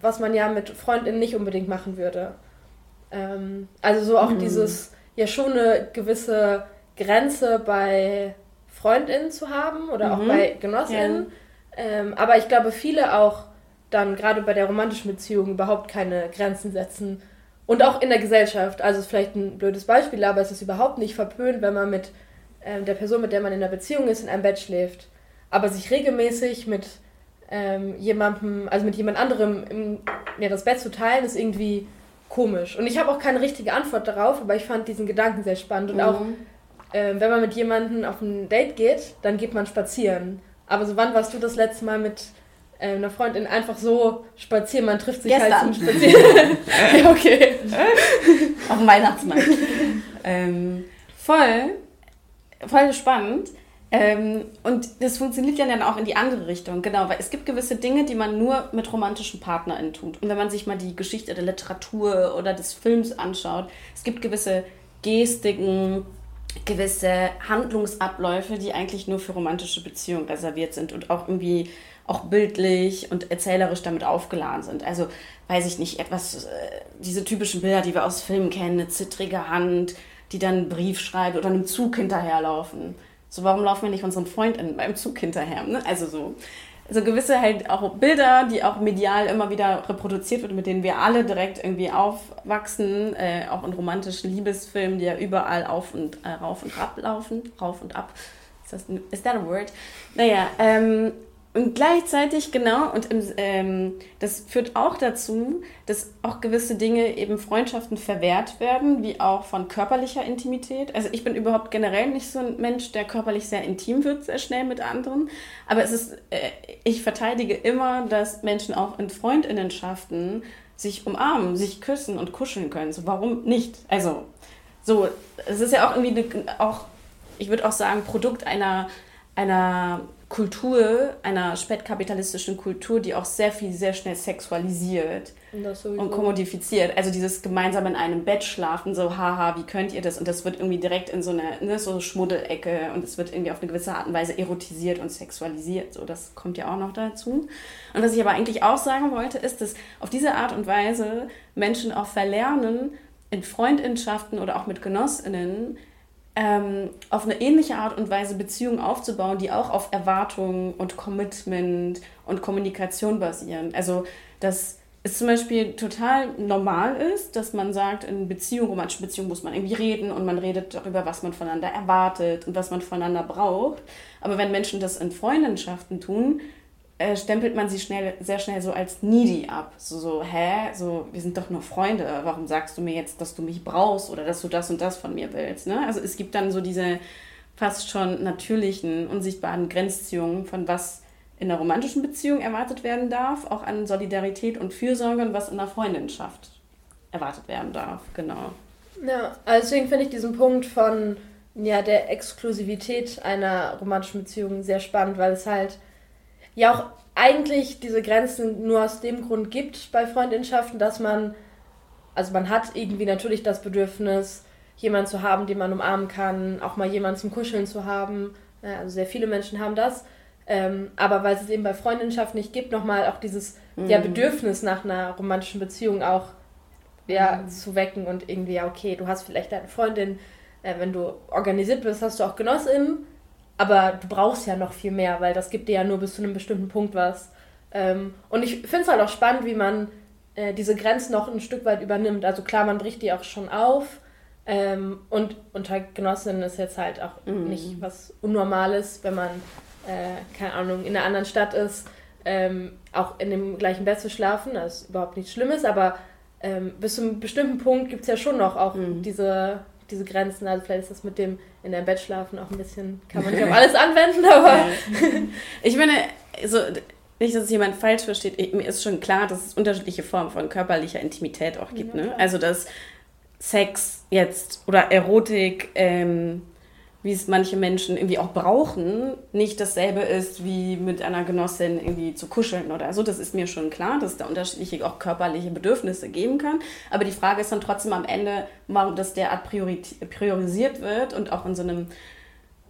was man ja mit Freundinnen nicht unbedingt machen würde? Ähm, also so auch mhm. dieses, ja schon eine gewisse Grenze bei Freundinnen zu haben oder mhm. auch bei Genossinnen. Ja. Ähm, aber ich glaube, viele auch dann gerade bei der romantischen Beziehung überhaupt keine Grenzen setzen. Und auch in der Gesellschaft. Also es ist vielleicht ein blödes Beispiel, aber es ist überhaupt nicht verpönt, wenn man mit ähm, der Person, mit der man in einer Beziehung ist, in einem Bett schläft, aber sich regelmäßig mit ähm, jemandem, also mit jemand anderem im, ja, das Bett zu teilen, ist irgendwie komisch. Und ich habe auch keine richtige Antwort darauf, aber ich fand diesen Gedanken sehr spannend. Und mhm. auch, äh, wenn man mit jemandem auf ein Date geht, dann geht man spazieren. Aber so wann warst du das letzte Mal mit äh, einer Freundin einfach so spazieren? Man trifft sich Gestern. halt zum Spazieren. (laughs) (laughs) ja, okay. auf dem Weihnachtsmarkt. (laughs) ähm, voll voll spannend. Ähm, und das funktioniert ja dann auch in die andere Richtung, genau, weil es gibt gewisse Dinge, die man nur mit romantischen PartnerInnen tut. Und wenn man sich mal die Geschichte der Literatur oder des Films anschaut, es gibt gewisse Gestiken, gewisse Handlungsabläufe, die eigentlich nur für romantische Beziehungen reserviert sind und auch irgendwie auch bildlich und erzählerisch damit aufgeladen sind. Also, weiß ich nicht, etwas, äh, diese typischen Bilder, die wir aus Filmen kennen, eine zittrige Hand, die dann einen Brief schreibt oder einem Zug hinterherlaufen. So, warum laufen wir nicht unseren Freunden beim Zug hinterher? Ne? Also so, so gewisse halt auch Bilder, die auch medial immer wieder reproduziert wird, mit denen wir alle direkt irgendwie aufwachsen, äh, auch in romantischen Liebesfilmen, die ja überall auf und äh, rauf und ab laufen, rauf und ab. Ist das, ist that a word? Naja, ähm, Und gleichzeitig, genau, und im, ähm, das führt auch dazu, dass auch gewisse Dinge eben Freundschaften verwehrt werden, wie auch von körperlicher Intimität. Also ich bin überhaupt generell nicht so ein Mensch, der körperlich sehr intim wird, sehr schnell mit anderen. Aber es ist, äh, ich verteidige immer, dass Menschen auch in Freundinnenschaften sich umarmen, sich küssen und kuscheln können. So, warum nicht? Also, so, es ist ja auch irgendwie eine, auch, ich würde auch sagen, Produkt einer, einer Kultur, einer spätkapitalistischen Kultur, die auch sehr viel, sehr schnell sexualisiert und kommodifiziert. Also dieses gemeinsam in einem Bett schlafen, so haha, wie könnt ihr das? Und das wird irgendwie direkt in so eine ne, so Schmuddelecke und es wird irgendwie auf eine gewisse Art und Weise erotisiert und sexualisiert. So, das kommt ja auch noch dazu. Und was ich aber eigentlich auch sagen wollte, ist, dass auf diese Art und Weise Menschen auch verlernen, in Freundschaften oder auch mit Genossinnen ähm, auf eine ähnliche Art und Weise Beziehungen aufzubauen, die auch auf Erwartungen und Commitment und Kommunikation basieren. Also, dass es zum Beispiel total normal ist, dass man sagt, in Beziehung, romantischen Beziehungen muss man irgendwie reden und man redet darüber, was man voneinander erwartet und was man voneinander braucht. Aber wenn Menschen das in Freundschaften tun, äh, stempelt man sie schnell, sehr schnell so als needy ab. So, so, hä? So, wir sind doch nur Freunde. Warum sagst du mir jetzt, dass du mich brauchst oder dass du das und das von mir willst? Ne? Also es gibt dann so diese fast schon natürlichen, unsichtbaren Grenzziehungen von was in einer romantischen Beziehung erwartet werden darf, auch an Solidarität und Fürsorge und was in einer Freundinschaft erwartet werden darf. Genau. Ja, also deswegen finde ich diesen Punkt von ja, der Exklusivität einer romantischen Beziehung sehr spannend, weil es halt ja auch eigentlich diese Grenzen nur aus dem Grund gibt bei Freundschaften, dass man, also man hat irgendwie natürlich das Bedürfnis, jemanden zu haben, den man umarmen kann, auch mal jemanden zum Kuscheln zu haben. Also sehr viele Menschen haben das. Ähm, aber weil es eben bei Freundschaft nicht gibt, nochmal auch dieses mhm. ja, Bedürfnis nach einer romantischen Beziehung auch ja, mhm. zu wecken und irgendwie, ja, okay, du hast vielleicht deine Freundin, äh, wenn du organisiert bist, hast du auch Genossinnen, aber du brauchst ja noch viel mehr, weil das gibt dir ja nur bis zu einem bestimmten Punkt was. Ähm, und ich finde es halt auch spannend, wie man äh, diese Grenzen noch ein Stück weit übernimmt. Also klar, man bricht die auch schon auf. Ähm, und unter Genossinnen ist jetzt halt auch mhm. nicht was Unnormales, wenn man, äh, keine Ahnung, in einer anderen Stadt ist, ähm, auch in dem gleichen Bett zu schlafen. Das ist überhaupt nichts Schlimmes, aber ähm, bis zu einem bestimmten Punkt gibt es ja schon noch auch mhm. diese diese Grenzen. Also vielleicht ist das mit dem in deinem Bett schlafen auch ein bisschen, kann man nicht auf (laughs) alles anwenden, aber. ich meine, so, nicht, dass es jemand falsch versteht, ich, mir ist schon klar, dass es unterschiedliche Formen von körperlicher Intimität auch gibt. Ja, ne? Also dass Sex jetzt oder Erotik ähm, wie es manche Menschen irgendwie auch brauchen, nicht dasselbe ist, wie mit einer Genossin irgendwie zu kuscheln oder so. Das ist mir schon klar, dass es da unterschiedliche auch körperliche Bedürfnisse geben kann. Aber die Frage ist dann trotzdem am Ende, warum das derart priorisiert wird und auch in so einem,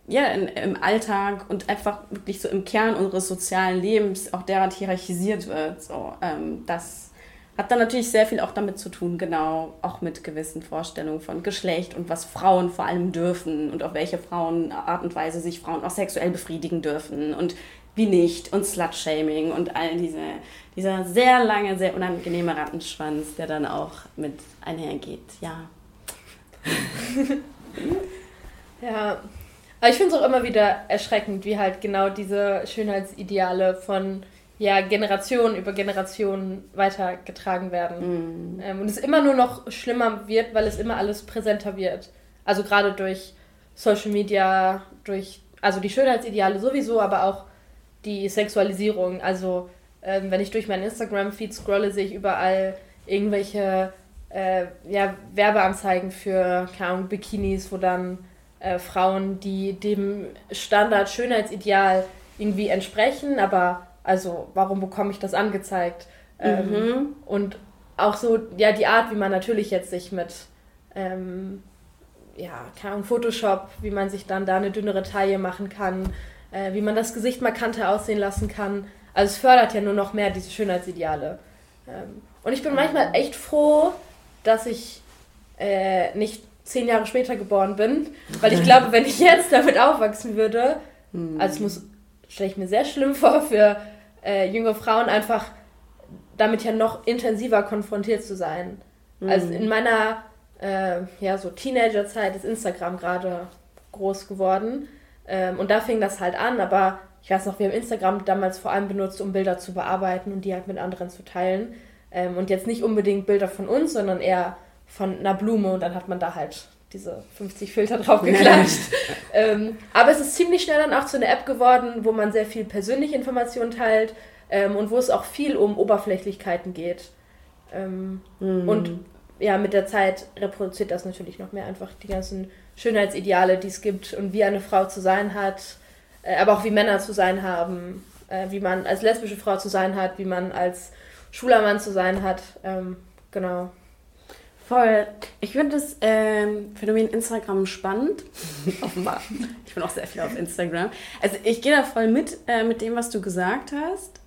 ja, in, im Alltag und einfach wirklich so im Kern unseres sozialen Lebens auch derart hierarchisiert wird. So, ähm, das hat dann natürlich sehr viel auch damit zu tun, genau, auch mit gewissen Vorstellungen von Geschlecht und was Frauen vor allem dürfen und auf welche Frauen Art und Weise sich Frauen auch sexuell befriedigen dürfen und wie nicht und Slut-Shaming und all diese, dieser sehr lange, sehr unangenehme Rattenschwanz, der dann auch mit einhergeht, ja. (laughs) ja, aber ich finde es auch immer wieder erschreckend, wie halt genau diese Schönheitsideale von ja, Generation über Generation weitergetragen werden. Mm. Ähm, und es immer nur noch schlimmer wird, weil es immer alles präsenter wird. Also gerade durch Social Media, durch, also die Schönheitsideale sowieso, aber auch die Sexualisierung. Also ähm, wenn ich durch meinen Instagram-Feed scrolle, sehe ich überall irgendwelche äh, ja, Werbeanzeigen für, keine Ahnung, Bikinis, wo dann äh, Frauen, die dem Standard Schönheitsideal irgendwie entsprechen, aber also warum bekomme ich das angezeigt? Ähm, mhm. Und auch so, ja, die Art, wie man natürlich jetzt sich mit, ähm, ja, keine Ahnung, Photoshop, wie man sich dann da eine dünnere Taille machen kann, äh, wie man das Gesicht markanter aussehen lassen kann. Also es fördert ja nur noch mehr diese Schönheitsideale. Ähm, und ich bin manchmal echt froh, dass ich äh, nicht zehn Jahre später geboren bin, weil ich (laughs) glaube, wenn ich jetzt damit aufwachsen würde, also es muss stelle ich mir sehr schlimm vor, für äh, junge Frauen einfach damit ja noch intensiver konfrontiert zu sein. Mhm. Also in meiner äh, ja, so Teenagerzeit ist Instagram gerade groß geworden. Ähm, und da fing das halt an, aber ich weiß noch, wir haben Instagram damals vor allem benutzt, um Bilder zu bearbeiten und die halt mit anderen zu teilen. Ähm, und jetzt nicht unbedingt Bilder von uns, sondern eher von einer Blume und dann hat man da halt diese 50 Filter (laughs) drauf geklatscht. ähm, aber es ist ziemlich schnell dann auch zu einer App geworden, wo man sehr viel persönliche Informationen teilt ähm, und wo es auch viel um Oberflächlichkeiten geht. Ähm, mhm. Und ja, mit der Zeit reproduziert das natürlich noch mehr einfach die ganzen Schönheitsideale, die es gibt und wie eine Frau zu sein hat, äh, aber auch wie Männer zu sein haben, äh, wie man als lesbische Frau zu sein hat, wie man als schwuler Mann zu sein hat. Ähm, genau. Voll. Ich finde das ähm, Phänomen Instagram spannend. (laughs) Offenbar. Ich bin auch sehr viel auf Instagram. Also ich gehe da voll mit, äh, mit dem, was du gesagt hast.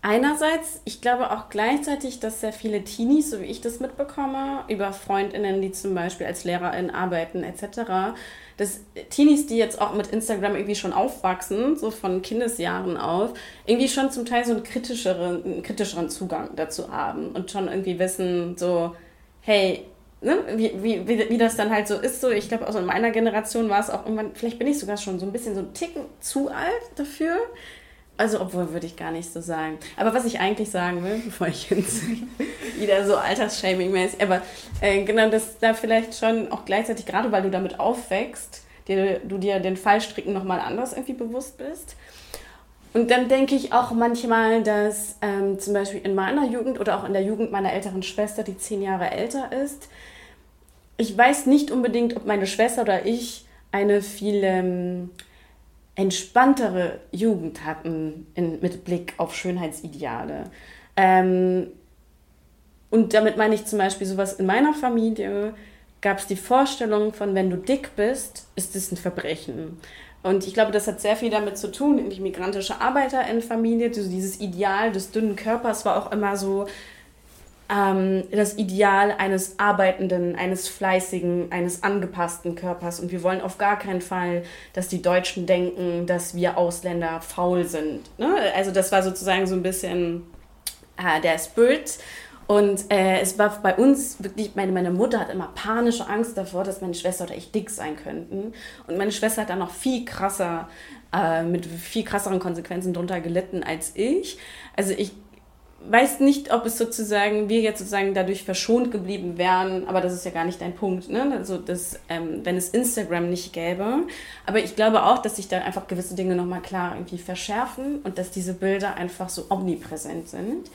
Einerseits, ich glaube auch gleichzeitig, dass sehr viele Teenies, so wie ich das mitbekomme, über Freundinnen, die zum Beispiel als Lehrerin arbeiten etc., dass Teenies, die jetzt auch mit Instagram irgendwie schon aufwachsen, so von Kindesjahren auf, irgendwie schon zum Teil so einen kritischeren, einen kritischeren Zugang dazu haben und schon irgendwie wissen, so, hey, ne, wie, wie, wie, das dann halt so ist, so ich glaube, auch in meiner Generation war es auch irgendwann, vielleicht bin ich sogar schon so ein bisschen so ein Ticken zu alt dafür. Also, obwohl würde ich gar nicht so sagen. Aber was ich eigentlich sagen will, (laughs) bevor ich jetzt wieder so Altersshaming-mäßig, aber äh, genau, dass da vielleicht schon auch gleichzeitig, gerade weil du damit aufwächst, dir, du dir den Fallstricken nochmal anders irgendwie bewusst bist. Und dann denke ich auch manchmal, dass ähm, zum Beispiel in meiner Jugend oder auch in der Jugend meiner älteren Schwester, die zehn Jahre älter ist, ich weiß nicht unbedingt, ob meine Schwester oder ich eine viel ähm, entspanntere Jugend hatten in, mit Blick auf Schönheitsideale. Ähm, und damit meine ich zum Beispiel sowas in meiner Familie gab es die Vorstellung von, wenn du dick bist, ist es ein Verbrechen. Und ich glaube, das hat sehr viel damit zu tun, in die migrantische Arbeiterinnenfamilie, dieses Ideal des dünnen Körpers war auch immer so ähm, das Ideal eines arbeitenden, eines fleißigen, eines angepassten Körpers. Und wir wollen auf gar keinen Fall, dass die Deutschen denken, dass wir Ausländer faul sind. Ne? Also das war sozusagen so ein bisschen äh, der Spirit. Und äh, es war bei uns wirklich, meine, meine Mutter hat immer panische Angst davor, dass meine Schwester oder ich dick sein könnten. Und meine Schwester hat dann noch viel krasser, äh, mit viel krasseren Konsequenzen drunter gelitten als ich. Also ich weiß nicht, ob es sozusagen, wir jetzt sozusagen dadurch verschont geblieben wären, aber das ist ja gar nicht dein Punkt, ne? Also, das, ähm, wenn es Instagram nicht gäbe. Aber ich glaube auch, dass sich da einfach gewisse Dinge nochmal klar irgendwie verschärfen und dass diese Bilder einfach so omnipräsent sind.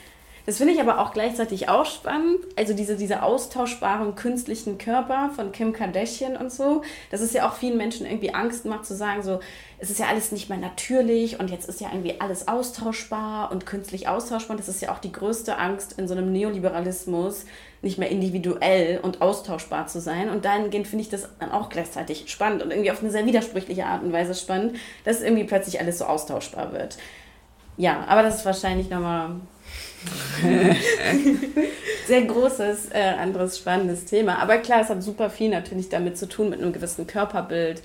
Das finde ich aber auch gleichzeitig auch spannend. Also diese, diese austauschbaren künstlichen Körper von Kim Kardashian und so, dass es ja auch vielen Menschen irgendwie Angst macht zu sagen, so, es ist ja alles nicht mehr natürlich und jetzt ist ja irgendwie alles austauschbar und künstlich austauschbar. Und das ist ja auch die größte Angst in so einem Neoliberalismus, nicht mehr individuell und austauschbar zu sein. Und dahingehend finde ich das dann auch gleichzeitig spannend und irgendwie auf eine sehr widersprüchliche Art und Weise spannend, dass irgendwie plötzlich alles so austauschbar wird. Ja, aber das ist wahrscheinlich nochmal (laughs) Sehr großes, äh, anderes spannendes Thema. Aber klar, es hat super viel natürlich damit zu tun, mit einem gewissen Körperbild.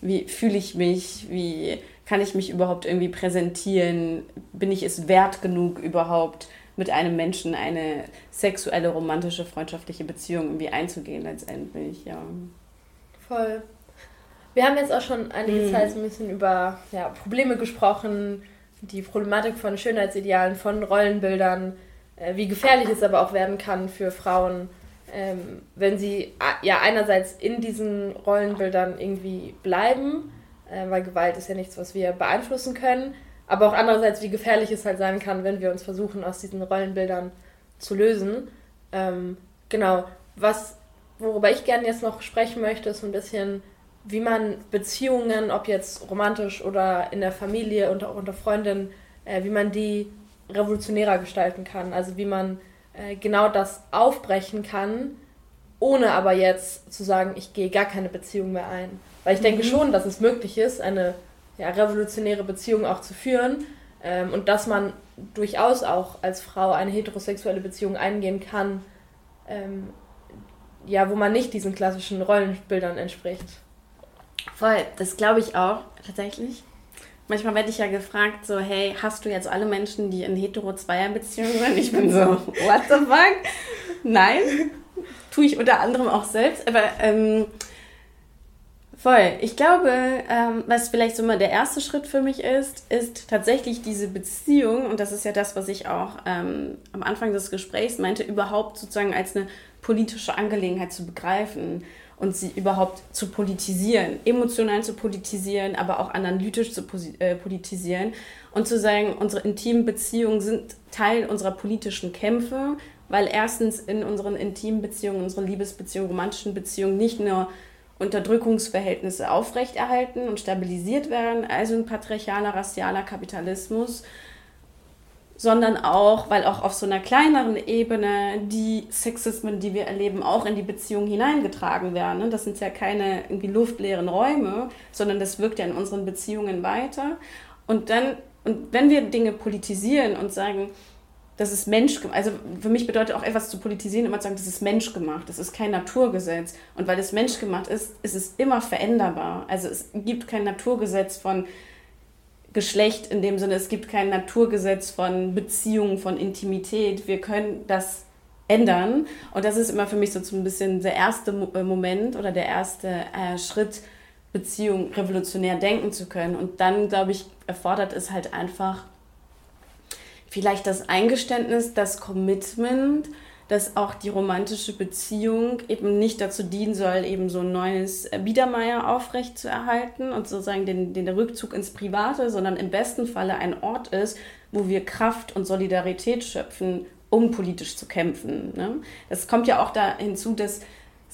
Wie fühle ich mich? Wie kann ich mich überhaupt irgendwie präsentieren? Bin ich es wert genug überhaupt? mit einem Menschen eine sexuelle, romantische, freundschaftliche Beziehung irgendwie einzugehen letztendlich, ja. Voll. Wir haben jetzt auch schon einige mhm. Zeit ein bisschen über ja, Probleme gesprochen, die Problematik von Schönheitsidealen, von Rollenbildern, äh, wie gefährlich es aber auch werden kann für Frauen, ähm, wenn sie ja einerseits in diesen Rollenbildern irgendwie bleiben, äh, weil Gewalt ist ja nichts, was wir beeinflussen können, aber auch andererseits, wie gefährlich es halt sein kann, wenn wir uns versuchen, aus diesen Rollenbildern zu lösen. Ähm, genau, was, worüber ich gerne jetzt noch sprechen möchte, ist ein bisschen wie man Beziehungen, ob jetzt romantisch oder in der Familie und auch unter Freundinnen, äh, wie man die revolutionärer gestalten kann. Also wie man äh, genau das aufbrechen kann, ohne aber jetzt zu sagen, ich gehe gar keine Beziehung mehr ein. Weil ich mhm. denke schon, dass es möglich ist, eine ja, revolutionäre Beziehung auch zu führen ähm, und dass man durchaus auch als Frau eine heterosexuelle Beziehung eingehen kann, ähm, ja, wo man nicht diesen klassischen Rollenbildern entspricht. Voll, das glaube ich auch, tatsächlich. Manchmal werde ich ja gefragt, so, hey, hast du jetzt alle Menschen, die in hetero-zweier-Beziehungen sind? Ich bin so, (laughs) what the fuck? Nein, tue ich unter anderem auch selbst. Aber ähm, Voll. Ich glaube, ähm, was vielleicht so mal der erste Schritt für mich ist, ist tatsächlich diese Beziehung, und das ist ja das, was ich auch ähm, am Anfang des Gesprächs meinte, überhaupt sozusagen als eine politische Angelegenheit zu begreifen und sie überhaupt zu politisieren, emotional zu politisieren, aber auch analytisch zu äh, politisieren und zu sagen, unsere intimen Beziehungen sind Teil unserer politischen Kämpfe, weil erstens in unseren intimen Beziehungen, unseren Liebesbeziehungen, romantischen Beziehungen nicht nur Unterdrückungsverhältnisse aufrechterhalten und stabilisiert werden, also ein patriarchaler, rassialer Kapitalismus, sondern auch, weil auch auf so einer kleineren Ebene die Sexismen, die wir erleben, auch in die Beziehung hineingetragen werden. Ne? Das sind ja keine irgendwie luftleeren Räume, sondern das wirkt ja in unseren Beziehungen weiter. Und dann, und wenn wir Dinge politisieren und sagen, das ist menschgemacht. Also für mich bedeutet auch etwas zu politisieren immer zu sagen, das ist menschgemacht, das ist kein Naturgesetz. Und weil es menschgemacht ist, ist es immer veränderbar. Also es gibt kein Naturgesetz von Geschlecht in dem Sinne, es gibt kein Naturgesetz von Beziehungen, von Intimität. Wir können das ändern. Und das ist immer für mich so ein bisschen der erste äh, Moment oder der erste äh, Schritt, Beziehung revolutionär denken zu können. Und dann, glaube ich, erfordert es halt einfach vielleicht das Eingeständnis, das Commitment, dass auch die romantische Beziehung eben nicht dazu dienen soll, eben so ein neues Biedermeier aufrecht zu erhalten und sozusagen den, den Rückzug ins Private, sondern im besten Falle ein Ort ist, wo wir Kraft und Solidarität schöpfen, um politisch zu kämpfen. Ne? Das kommt ja auch da hinzu, dass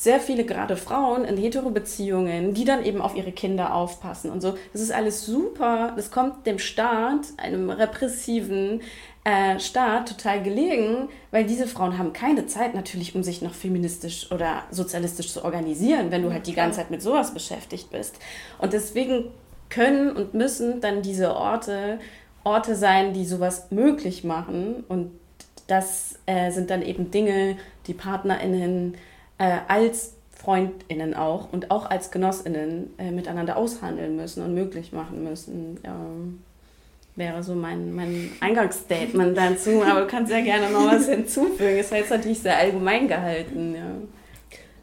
sehr viele gerade Frauen in Hetero-Beziehungen, die dann eben auf ihre Kinder aufpassen und so. Das ist alles super. Das kommt dem Staat, einem repressiven, äh, Staat total gelegen, weil diese Frauen haben keine Zeit natürlich, um sich noch feministisch oder sozialistisch zu organisieren, wenn du halt die ganze Zeit mit sowas beschäftigt bist. Und deswegen können und müssen dann diese Orte Orte sein, die sowas möglich machen. Und das äh, sind dann eben Dinge, die PartnerInnen äh, als FreundInnen auch und auch als GenossInnen äh, miteinander aushandeln müssen und möglich machen müssen. Ähm, wäre so mein, mein Eingangsstatement dazu. Aber du kannst ja gerne noch was hinzufügen. Es war jetzt natürlich sehr allgemein gehalten.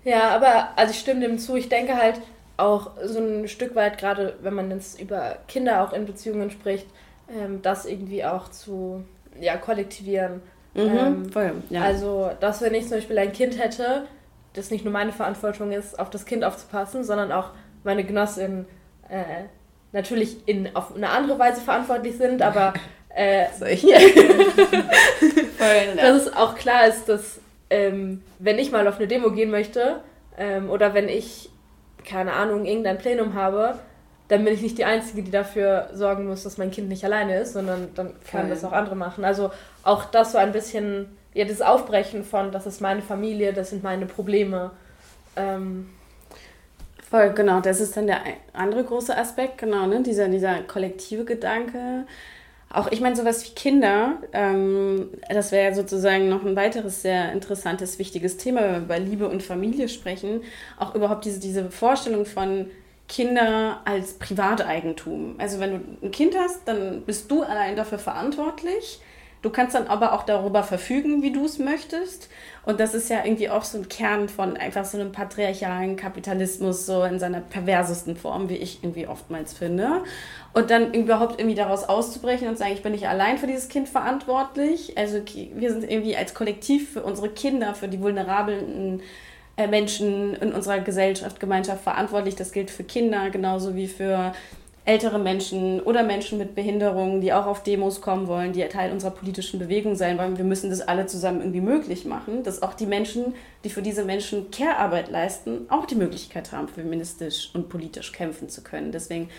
Ja, ja aber also ich stimme dem zu. Ich denke halt auch so ein Stück weit, gerade wenn man jetzt über Kinder auch in Beziehungen spricht, ähm, das irgendwie auch zu ja, kollektivieren. Mhm, ähm, voll, ja. Also, dass wenn ich zum Beispiel ein Kind hätte, das nicht nur meine Verantwortung ist, auf das Kind aufzupassen, sondern auch meine Genossin äh, natürlich in, auf eine andere Weise verantwortlich sind, aber (laughs) äh, (laughs) dass es auch klar ist, dass ähm, wenn ich mal auf eine Demo gehen möchte ähm, oder wenn ich, keine Ahnung, irgendein Plenum habe, dann bin ich nicht die Einzige, die dafür sorgen muss, dass mein Kind nicht alleine ist, sondern dann können das auch andere machen. Also auch das so ein bisschen, ja, das Aufbrechen von, das ist meine Familie, das sind meine Probleme. Ähm, Voll, genau. Das ist dann der andere große Aspekt, genau, ne? dieser, dieser kollektive Gedanke. Auch, ich meine, sowas wie Kinder, ähm, das wäre ja sozusagen noch ein weiteres sehr interessantes, wichtiges Thema, wenn wir über Liebe und Familie sprechen. Auch überhaupt diese, diese Vorstellung von Kinder als Privateigentum. Also wenn du ein Kind hast, dann bist du allein dafür verantwortlich. Du kannst dann aber auch darüber verfügen, wie du es möchtest. Und das ist ja irgendwie auch so ein Kern von einfach so einem patriarchalen Kapitalismus, so in seiner perversesten Form, wie ich irgendwie oftmals finde. Und dann überhaupt irgendwie daraus auszubrechen und sagen, ich bin nicht allein für dieses Kind verantwortlich. Also wir sind irgendwie als Kollektiv für unsere Kinder, für die vulnerablen äh, Menschen in unserer Gesellschaft, Gemeinschaft verantwortlich. Das gilt für Kinder genauso wie für ältere Menschen oder Menschen mit Behinderungen, die auch auf Demos kommen wollen, die Teil unserer politischen Bewegung sein wollen. Wir müssen das alle zusammen irgendwie möglich machen, dass auch die Menschen, die für diese Menschen Care-Arbeit leisten, auch die Möglichkeit haben, feministisch und politisch kämpfen zu können. Deswegen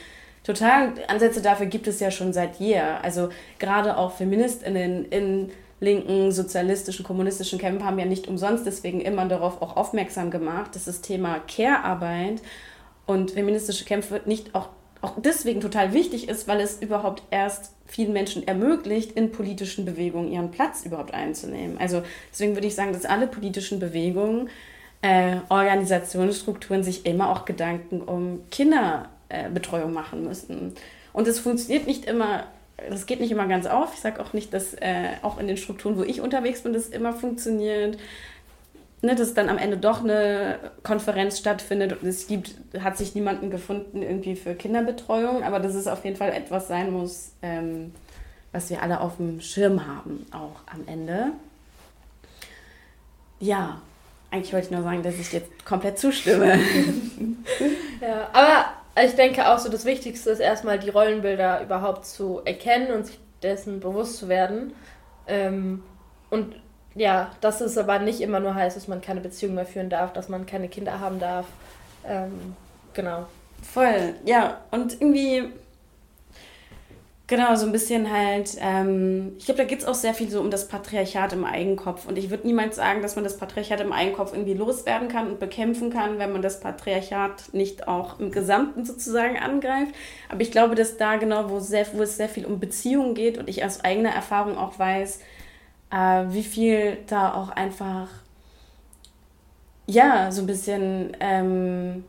total Ansätze dafür gibt es ja schon seit jeher. Also gerade auch Feministinnen in linken, sozialistischen, kommunistischen Kämpfen haben ja nicht umsonst deswegen immer darauf auch aufmerksam gemacht, dass das Thema Care-Arbeit und feministische Kämpfe nicht auch auch deswegen total wichtig ist, weil es überhaupt erst vielen Menschen ermöglicht, in politischen Bewegungen ihren Platz überhaupt einzunehmen. Also deswegen würde ich sagen, dass alle politischen Bewegungen, äh, Organisationsstrukturen sich immer auch Gedanken um Kinderbetreuung äh, machen müssen. Und es funktioniert nicht immer, das geht nicht immer ganz auf. Ich sage auch nicht, dass äh, auch in den Strukturen, wo ich unterwegs bin, das immer funktioniert ne, dass dann am Ende doch eine Konferenz stattfindet und es gibt, hat sich niemanden gefunden irgendwie für Kinderbetreuung, aber dass es auf jeden Fall etwas sein muss, ähm, was wir alle auf dem Schirm haben, auch am Ende. Ja, eigentlich wollte ich nur sagen, dass ich jetzt komplett zustimme. (laughs) ja, aber ich denke auch so, das Wichtigste ist erstmal die Rollenbilder überhaupt zu erkennen und sich dessen bewusst zu werden. Ähm, und ja, dass es aber nicht immer nur heißt, dass man keine Beziehung mehr führen darf, dass man keine Kinder haben darf. Ähm, genau. Voll, ja. Und irgendwie, genau, so ein bisschen halt, ähm, ich glaube, da geht es auch sehr viel so um das Patriarchat im Eigenkopf. Und ich würde niemals sagen, dass man das Patriarchat im Eigenkopf irgendwie loswerden kann und bekämpfen kann, wenn man das Patriarchat nicht auch im Gesamten sozusagen angreift. Aber ich glaube, dass da genau, wo, sehr, wo es sehr viel um Beziehungen geht und ich aus eigener Erfahrung auch weiß, äh, wie viel da auch einfach, ja, so ein bisschen, ähm,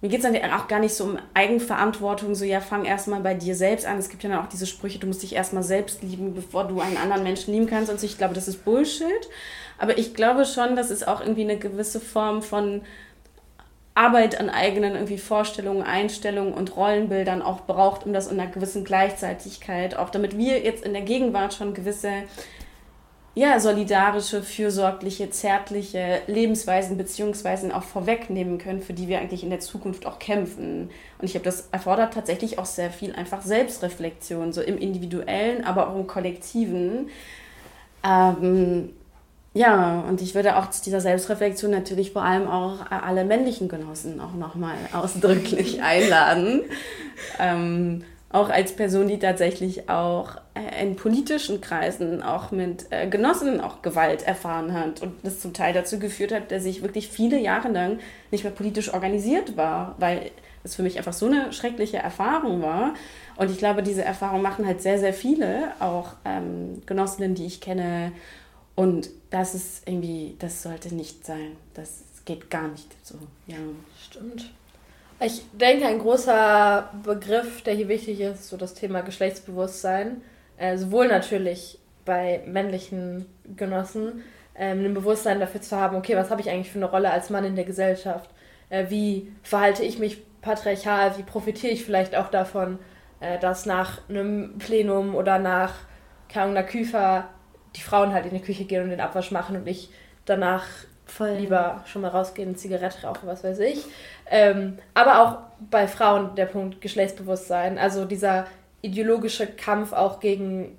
mir geht es dann auch gar nicht so um Eigenverantwortung, so ja, fang erstmal bei dir selbst an. Es gibt ja dann auch diese Sprüche, du musst dich erstmal selbst lieben, bevor du einen anderen Menschen lieben kannst. Und ich glaube, das ist Bullshit. Aber ich glaube schon, dass es auch irgendwie eine gewisse Form von Arbeit an eigenen irgendwie Vorstellungen, Einstellungen und Rollenbildern auch braucht, um das in einer gewissen Gleichzeitigkeit, auch damit wir jetzt in der Gegenwart schon gewisse ja, solidarische, fürsorgliche, zärtliche Lebensweisen, Beziehungsweisen auch vorwegnehmen können, für die wir eigentlich in der Zukunft auch kämpfen. Und ich habe das erfordert tatsächlich auch sehr viel einfach Selbstreflexion, so im Individuellen, aber auch im Kollektiven. Ähm, ja, und ich würde auch zu dieser Selbstreflexion natürlich vor allem auch alle männlichen Genossen auch nochmal ausdrücklich (laughs) einladen. ähm, auch als Person, die tatsächlich auch äh, in politischen Kreisen auch mit äh, Genossinnen auch Gewalt erfahren hat und das zum Teil dazu geführt hat, dass ich wirklich viele Jahre lang nicht mehr politisch organisiert war, weil es für mich einfach so eine schreckliche Erfahrung war. Und ich glaube, diese Erfahrung machen halt sehr, sehr viele, auch ähm, Genossinnen, die ich kenne. Und das ist irgendwie, das sollte nicht sein. Das geht gar nicht so. Ja. Stimmt. Ich denke, ein großer Begriff, der hier wichtig ist, ist so das Thema Geschlechtsbewusstsein. Äh, sowohl natürlich bei männlichen Genossen, ähm, ein Bewusstsein dafür zu haben, okay, was habe ich eigentlich für eine Rolle als Mann in der Gesellschaft? Äh, wie verhalte ich mich patriarchal? Wie profitiere ich vielleicht auch davon, äh, dass nach einem Plenum oder nach, Ahnung, einer Küfer die Frauen halt in die Küche gehen und den Abwasch machen und ich danach Voll. lieber schon mal rausgehen, Zigarette rauchen, was weiß ich. Ähm, aber auch bei Frauen der Punkt Geschlechtsbewusstsein, also dieser ideologische Kampf auch gegen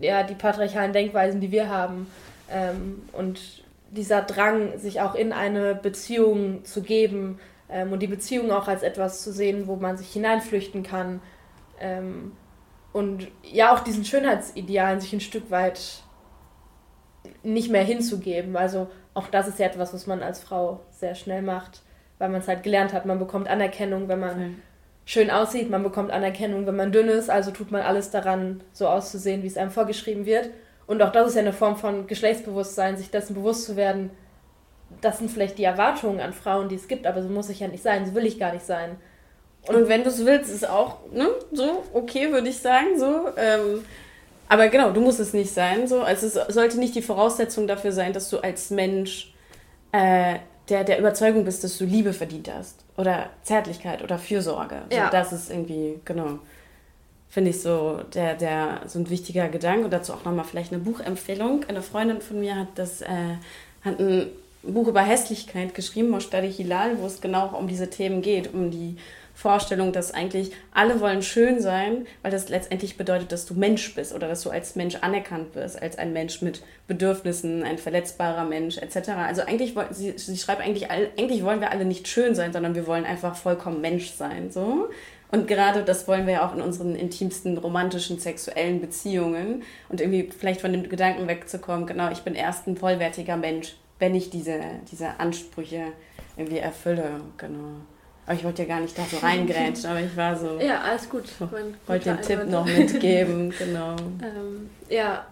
ja, die patriarchalen Denkweisen, die wir haben. Ähm, und dieser Drang, sich auch in eine Beziehung zu geben ähm, und die Beziehung auch als etwas zu sehen, wo man sich hineinflüchten kann. Ähm, und ja, auch diesen Schönheitsidealen sich ein Stück weit nicht mehr hinzugeben. Also auch das ist ja etwas, was man als Frau sehr schnell macht, weil man es halt gelernt hat. Man bekommt Anerkennung, wenn man mhm. schön aussieht, man bekommt Anerkennung, wenn man dünn ist, also tut man alles daran, so auszusehen, wie es einem vorgeschrieben wird. Und auch das ist ja eine Form von Geschlechtsbewusstsein, sich dessen bewusst zu werden, das sind vielleicht die Erwartungen an Frauen, die es gibt, aber so muss ich ja nicht sein, so will ich gar nicht sein. Und, und wenn du es willst, ist auch ne, so okay, würde ich sagen. So. Ähm, aber genau, du musst es nicht sein. So. Also es sollte nicht die Voraussetzung dafür sein, dass du als Mensch äh, der, der Überzeugung bist, dass du Liebe verdient hast. Oder Zärtlichkeit oder Fürsorge. Ja. So, das ist irgendwie, genau, finde ich so, der, der, so ein wichtiger Gedanke. Und dazu auch nochmal vielleicht eine Buchempfehlung. Eine Freundin von mir hat das, äh, hat ein Buch über Hässlichkeit geschrieben, Moshtari Hilal, wo es genau auch um diese Themen geht, um die Vorstellung, dass eigentlich alle wollen schön sein, weil das letztendlich bedeutet, dass du Mensch bist oder dass du als Mensch anerkannt wirst, als ein Mensch mit Bedürfnissen, ein verletzbarer Mensch etc. Also eigentlich sie, sie schreibt eigentlich, eigentlich wollen wir alle nicht schön sein, sondern wir wollen einfach vollkommen Mensch sein, so. Und gerade das wollen wir ja auch in unseren intimsten romantischen, sexuellen Beziehungen und irgendwie vielleicht von dem Gedanken wegzukommen, genau, ich bin erst ein vollwertiger Mensch, wenn ich diese, diese Ansprüche irgendwie erfülle, genau. Aber ich wollte ja gar nicht da so reingrätschen, aber ich war so. Ja, alles gut. Wollte den Tipp noch mitgeben, (laughs) genau. Ähm, ja,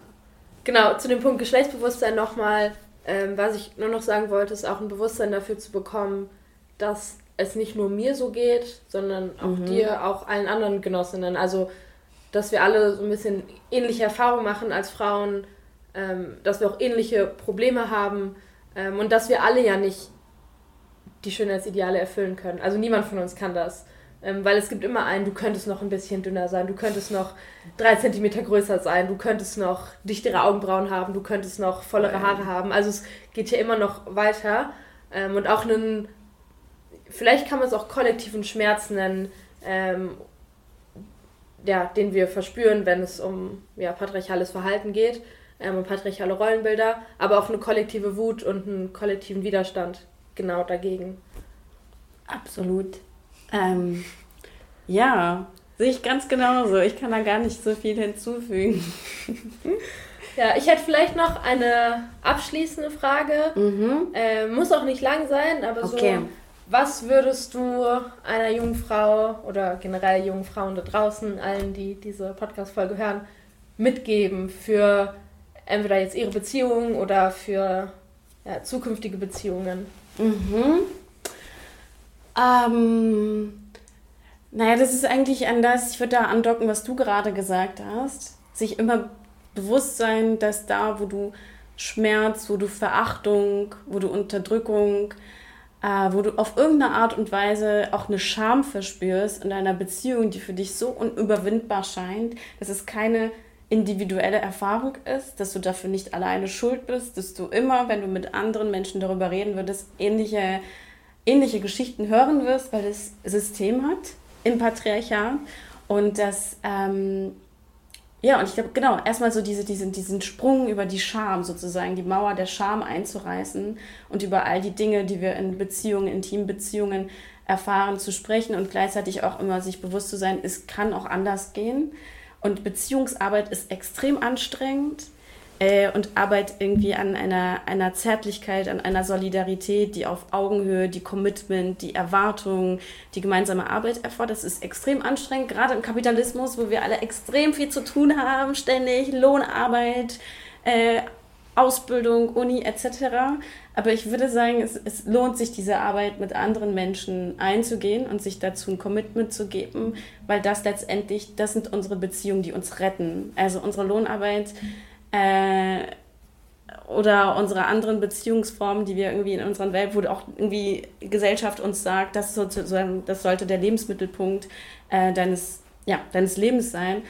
genau. Zu dem Punkt Geschlechtsbewusstsein nochmal. Ähm, was ich nur noch sagen wollte, ist auch ein Bewusstsein dafür zu bekommen, dass es nicht nur mir so geht, sondern auch mhm. dir, auch allen anderen Genossinnen. Also, dass wir alle so ein bisschen ähnliche Erfahrungen machen als Frauen, ähm, dass wir auch ähnliche Probleme haben Ähm, und dass wir alle ja nicht die Schönheitsideale erfüllen können. Also niemand von uns kann das. Ähm, weil es gibt immer einen, du könntest noch ein bisschen dünner sein, du könntest noch drei Zentimeter größer sein, du könntest noch dichtere Augenbrauen haben, du könntest noch vollere Haare haben. Also es geht ja immer noch weiter. Ähm, und auch einen, vielleicht kann man es auch kollektiven Schmerz nennen, ähm, ja, den wir verspüren, wenn es um ja, patriarchales Verhalten geht ähm, und patriarchale Rollenbilder, aber auch eine kollektive Wut und einen kollektiven Widerstand genau dagegen. Absolut. Ähm, ja, sehe ich ganz genauso. Ich kann da gar nicht so viel hinzufügen. Ja, ich hätte vielleicht noch eine abschließende Frage. Mhm. Äh, muss auch nicht lang sein, aber okay. so, was würdest du einer jungen Frau oder generell jungen Frauen da draußen, allen, die diese Podcast-Folge hören, mitgeben für entweder jetzt ihre Beziehungen oder für ja, zukünftige Beziehungen? Mhm. Ähm, naja, das ist eigentlich an das, ich würde da andocken, was du gerade gesagt hast. Sich immer bewusst sein, dass da, wo du Schmerz, wo du Verachtung, wo du Unterdrückung, äh, wo du auf irgendeine Art und Weise auch eine Scham verspürst in einer Beziehung, die für dich so unüberwindbar scheint, dass es keine individuelle Erfahrung ist, dass du dafür nicht alleine schuld bist, dass du immer, wenn du mit anderen Menschen darüber reden würdest, ähnliche ähnliche Geschichten hören wirst, weil es System hat im Patriarchat und das, ähm, ja, und ich glaube, genau, erstmal so diese, diesen, diesen Sprung über die Scham sozusagen, die Mauer der Scham einzureißen und über all die Dinge, die wir in Beziehungen, intimen Beziehungen erfahren, zu sprechen und gleichzeitig auch immer sich bewusst zu sein, es kann auch anders gehen. Und Beziehungsarbeit ist extrem anstrengend äh, und Arbeit irgendwie an einer, einer Zärtlichkeit, an einer Solidarität, die auf Augenhöhe, die Commitment, die Erwartung, die gemeinsame Arbeit erfordert. Das ist extrem anstrengend, gerade im Kapitalismus, wo wir alle extrem viel zu tun haben, ständig Lohnarbeit, äh, Ausbildung, Uni etc. Aber ich würde sagen, es, es, lohnt sich, diese Arbeit mit anderen Menschen einzugehen und sich dazu ein Commitment zu geben, weil das letztendlich, das sind unsere Beziehungen, die uns retten. Also unsere Lohnarbeit äh, oder unsere anderen Beziehungsformen, die wir irgendwie in unserer Welt, wo auch irgendwie Gesellschaft uns sagt, das, sozusagen, das sollte der Lebensmittelpunkt äh, deines, ja, deines Lebens sein.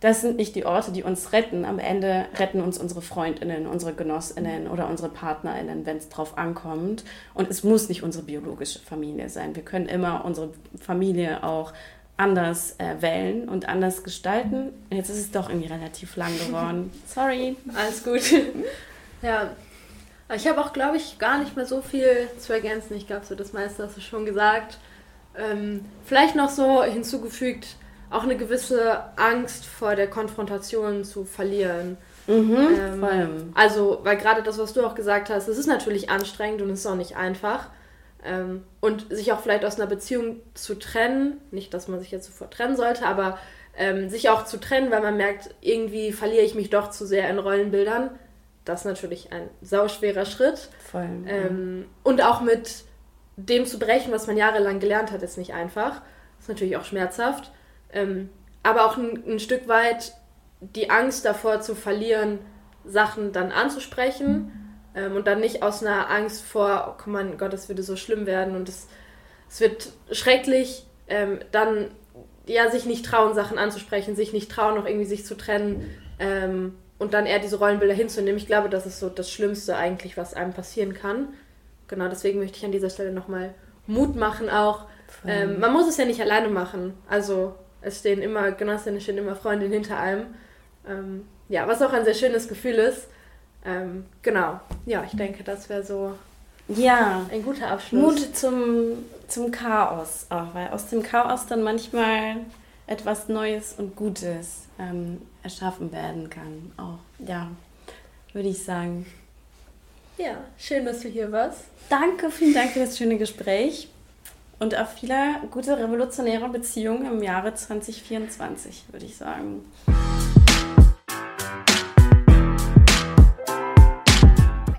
Das sind nicht die Orte, die uns retten. Am Ende retten uns unsere Freundinnen, unsere Genossinnen oder unsere Partnerinnen, wenn es drauf ankommt. Und es muss nicht unsere biologische Familie sein. Wir können immer unsere Familie auch anders äh, wählen und anders gestalten. Jetzt ist es doch irgendwie relativ lang geworden. (laughs) Sorry. Alles gut. (laughs) ja. Ich habe auch, glaube ich, gar nicht mehr so viel zu ergänzen. Ich glaube, so das meiste hast du schon gesagt. Ähm, vielleicht noch so hinzugefügt, auch eine gewisse Angst vor der Konfrontation zu verlieren. Mhm, ähm, also, weil gerade das, was du auch gesagt hast, es ist natürlich anstrengend und es ist auch nicht einfach. Ähm, und sich auch vielleicht aus einer Beziehung zu trennen, nicht, dass man sich jetzt sofort trennen sollte, aber ähm, sich auch zu trennen, weil man merkt, irgendwie verliere ich mich doch zu sehr in Rollenbildern. Das ist natürlich ein sauschwerer Schritt. Voll, ähm, Und auch mit dem zu brechen, was man jahrelang gelernt hat, ist nicht einfach. Das ist natürlich auch schmerzhaft. Ähm, aber auch ein, ein Stück weit die Angst davor zu verlieren, Sachen dann anzusprechen ähm, und dann nicht aus einer Angst vor, oh mein Gott, das würde so schlimm werden und es, es wird schrecklich, ähm, dann ja sich nicht trauen, Sachen anzusprechen, sich nicht trauen, noch irgendwie sich zu trennen ähm, und dann eher diese Rollenbilder hinzunehmen. Ich glaube, das ist so das Schlimmste eigentlich, was einem passieren kann. Genau, deswegen möchte ich an dieser Stelle nochmal Mut machen auch. Ähm, man muss es ja nicht alleine machen. Also es stehen immer Genossinnen, stehen immer Freundinnen hinter einem. Ähm, ja, was auch ein sehr schönes Gefühl ist. Ähm, genau, ja, ich denke, das wäre so ja. ein guter Abschluss. Mut zum, zum Chaos auch, weil aus dem Chaos dann manchmal etwas Neues und Gutes ähm, erschaffen werden kann. Auch, ja, würde ich sagen. Ja, schön, dass du hier warst. Danke, vielen Dank für das schöne Gespräch und auf viele gute revolutionäre Beziehungen im Jahre 2024, würde ich sagen.